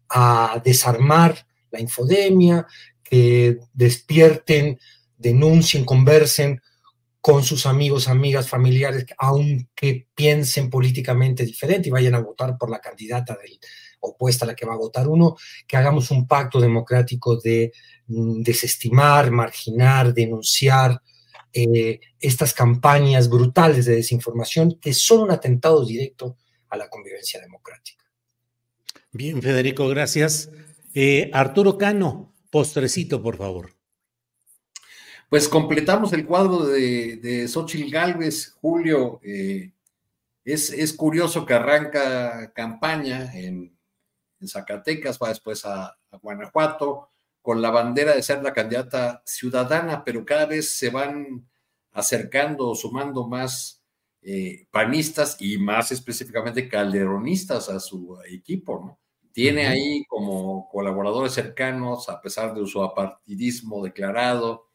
a desarmar la infodemia, que despierten, denuncien, conversen con sus amigos, amigas, familiares, aunque piensen políticamente diferente y vayan a votar por la candidata del, opuesta a la que va a votar uno, que hagamos un pacto democrático de mm, desestimar, marginar, denunciar eh, estas campañas brutales de desinformación que son un atentado directo a la convivencia democrática. Bien, Federico, gracias. Eh, Arturo Cano, postrecito, por favor. Pues completamos el cuadro de, de Xochitl Galvez, Julio. Eh, es, es, curioso que arranca campaña en en Zacatecas, va después a, Guanajuato, con la bandera de ser la candidata ciudadana, pero cada vez se van acercando o sumando más eh, panistas y más específicamente calderonistas a su equipo, ¿no? Tiene ahí como colaboradores cercanos, a pesar de su apartidismo declarado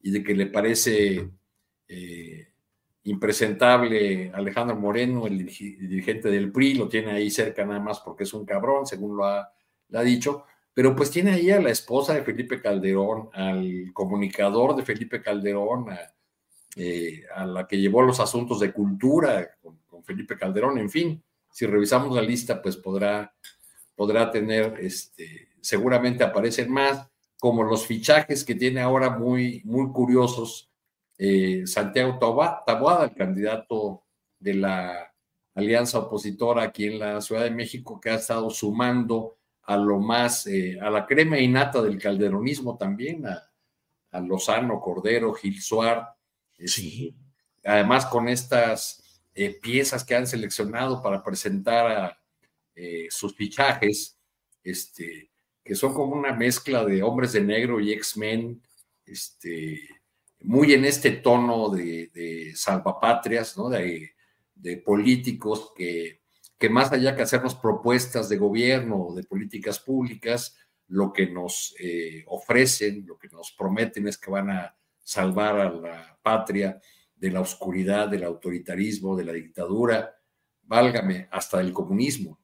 y de que le parece eh, impresentable Alejandro Moreno, el dirigente del PRI, lo tiene ahí cerca nada más porque es un cabrón, según lo ha, dicho, pero pues tiene ahí a la esposa de Felipe Calderón, al comunicador de Felipe Calderón, a, eh, la que llevó los asuntos de cultura con, Felipe Calderón, en fin, si revisamos la lista, pues podrá, podrá tener, este, seguramente aparecen más, como los fichajes que tiene ahora muy, muy curiosos eh, Santiago Taboada, el candidato de la alianza opositora aquí en la Ciudad de México, que ha estado sumando a lo más, eh, a la crema innata del calderonismo también, a, Lozano, Cordero, Gil Suar. Sí. Además, con estas eh, piezas que han seleccionado para presentar a sus fichajes, este, que son como una mezcla de hombres de negro y X-Men, este, muy en este tono de, salvapatrias, ¿no? de, políticos que, que, más allá que hacernos propuestas de gobierno o de políticas públicas, lo que nos eh, ofrecen, lo que nos prometen es que van a salvar a la patria de la oscuridad, del autoritarismo, de la dictadura, válgame, hasta del comunismo.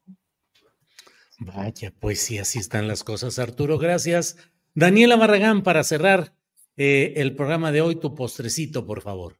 Vaya, pues sí, así están las cosas, Arturo. Gracias. Daniela Barragán, para cerrar, eh, el programa de hoy, tu postrecito, por favor.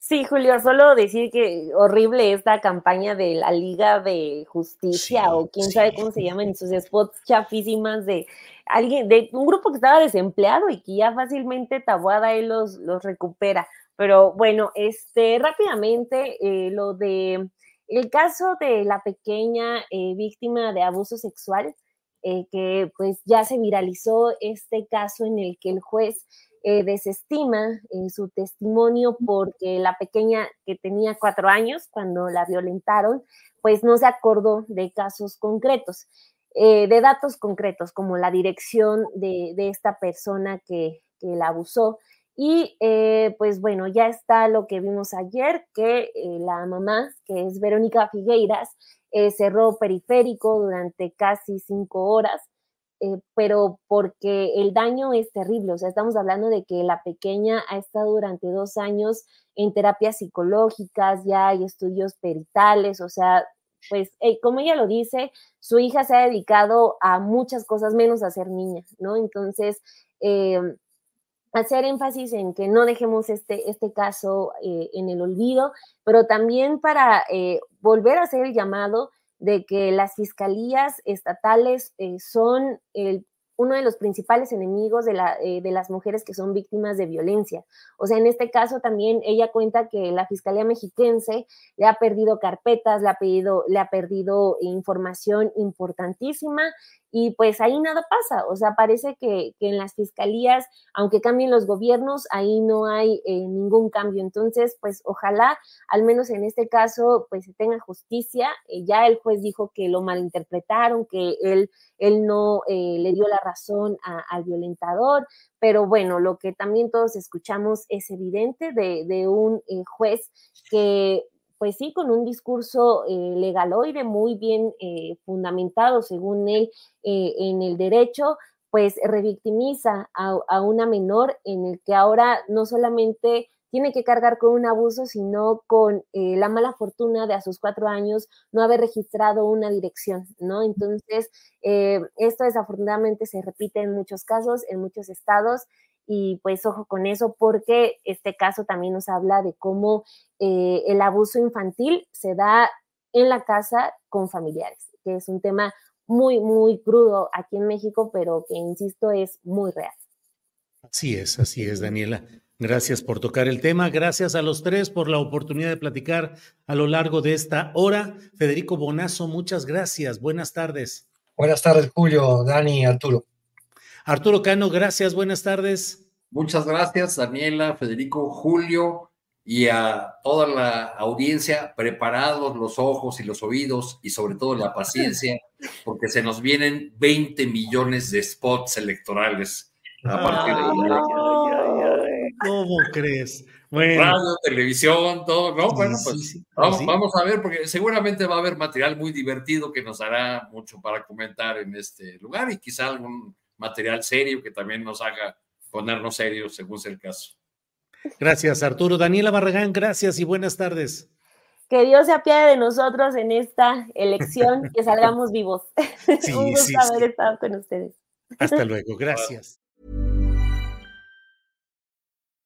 Sí, Julio, solo decir que horrible esta campaña de la Liga de Justicia o quién sabe cómo se llaman sus spots chafísimas de alguien, de un grupo que estaba desempleado y que ya fácilmente Tabuada él los, los recupera. Pero bueno, este, rápidamente, eh, lo de el caso de la pequeña eh, víctima de abuso sexual, que pues ya se viralizó este caso en el que el juez eh, desestima eh, su testimonio porque la pequeña que tenía cuatro años cuando la violentaron, pues no se acordó de casos concretos, eh, de datos concretos, como la dirección de, esta persona que, la abusó. Y pues bueno, ya está lo que vimos ayer, que la mamá, que es Verónica Figueiras, cerró periférico durante casi cinco horas eh, pero porque el daño es terrible. O sea, estamos hablando de que la pequeña ha estado durante dos años en terapias psicológicas, ya hay estudios peritales, o sea, pues eh, como ella lo dice, su hija se ha dedicado a muchas cosas menos a ser niña, ¿no? Entonces, eh, hacer énfasis en que no dejemos este, este caso en el olvido, pero también para volver a hacer el llamado de que las fiscalías estatales eh, son uno de los principales enemigos eh, de, las mujeres que son víctimas de violencia. O sea, en este caso también ella cuenta que la Fiscalía Mexiquense le ha perdido carpetas, le ha, pedido, le ha perdido información importantísima y pues ahí nada pasa, o sea, parece que, en las fiscalías, aunque cambien los gobiernos, ahí no hay eh, ningún cambio. Entonces, pues ojalá, al menos en este caso, pues se tenga justicia. Eh, ya el juez dijo que lo malinterpretaron, que él, él no eh, le dio la razón al violentador, pero bueno, lo que también todos escuchamos es evidente de, de un juez que pues sí, con un discurso eh, legaloide muy bien eh, fundamentado, según él, eh, en el derecho, pues revictimiza a, una menor en el que ahora no solamente tiene que cargar con un abuso, sino con la mala fortuna de a sus cuatro años no haber registrado una dirección, ¿no? Entonces, esto desafortunadamente se repite en muchos casos, en muchos estados, y pues ojo con eso porque este caso también nos habla de cómo eh, el abuso infantil se da en la casa con familiares, que es un tema muy, muy crudo aquí en México, pero que, insisto, es muy real. Así es, así es, Daniela. Gracias por tocar el tema. Gracias a los tres por la oportunidad de platicar a lo largo de esta hora. Federico Bonazo, muchas gracias. Buenas tardes. Buenas tardes, Julio, Dani, Arturo. Arturo Cano, gracias, buenas tardes. Muchas gracias, Daniela, Federico, Julio y a toda la audiencia, preparados los ojos y los oídos y sobre todo la paciencia, <laughs> porque se nos vienen 20 millones de spots electorales a partir de ¿Cómo crees? Radio, televisión, todo, ¿no? Bueno, pues vamos, vamos, a ver, porque seguramente va a haber material muy divertido que nos hará mucho para comentar en este lugar y quizá algún material serio que también nos haga ponernos serios según sea el caso. Gracias, Arturo. Daniela Barragán, gracias y buenas tardes. Que Dios se apiade de nosotros en esta elección, que <laughs> salgamos vivos. Sí, <laughs> Un gusto haber estado con ustedes. Hasta <laughs> luego, gracias.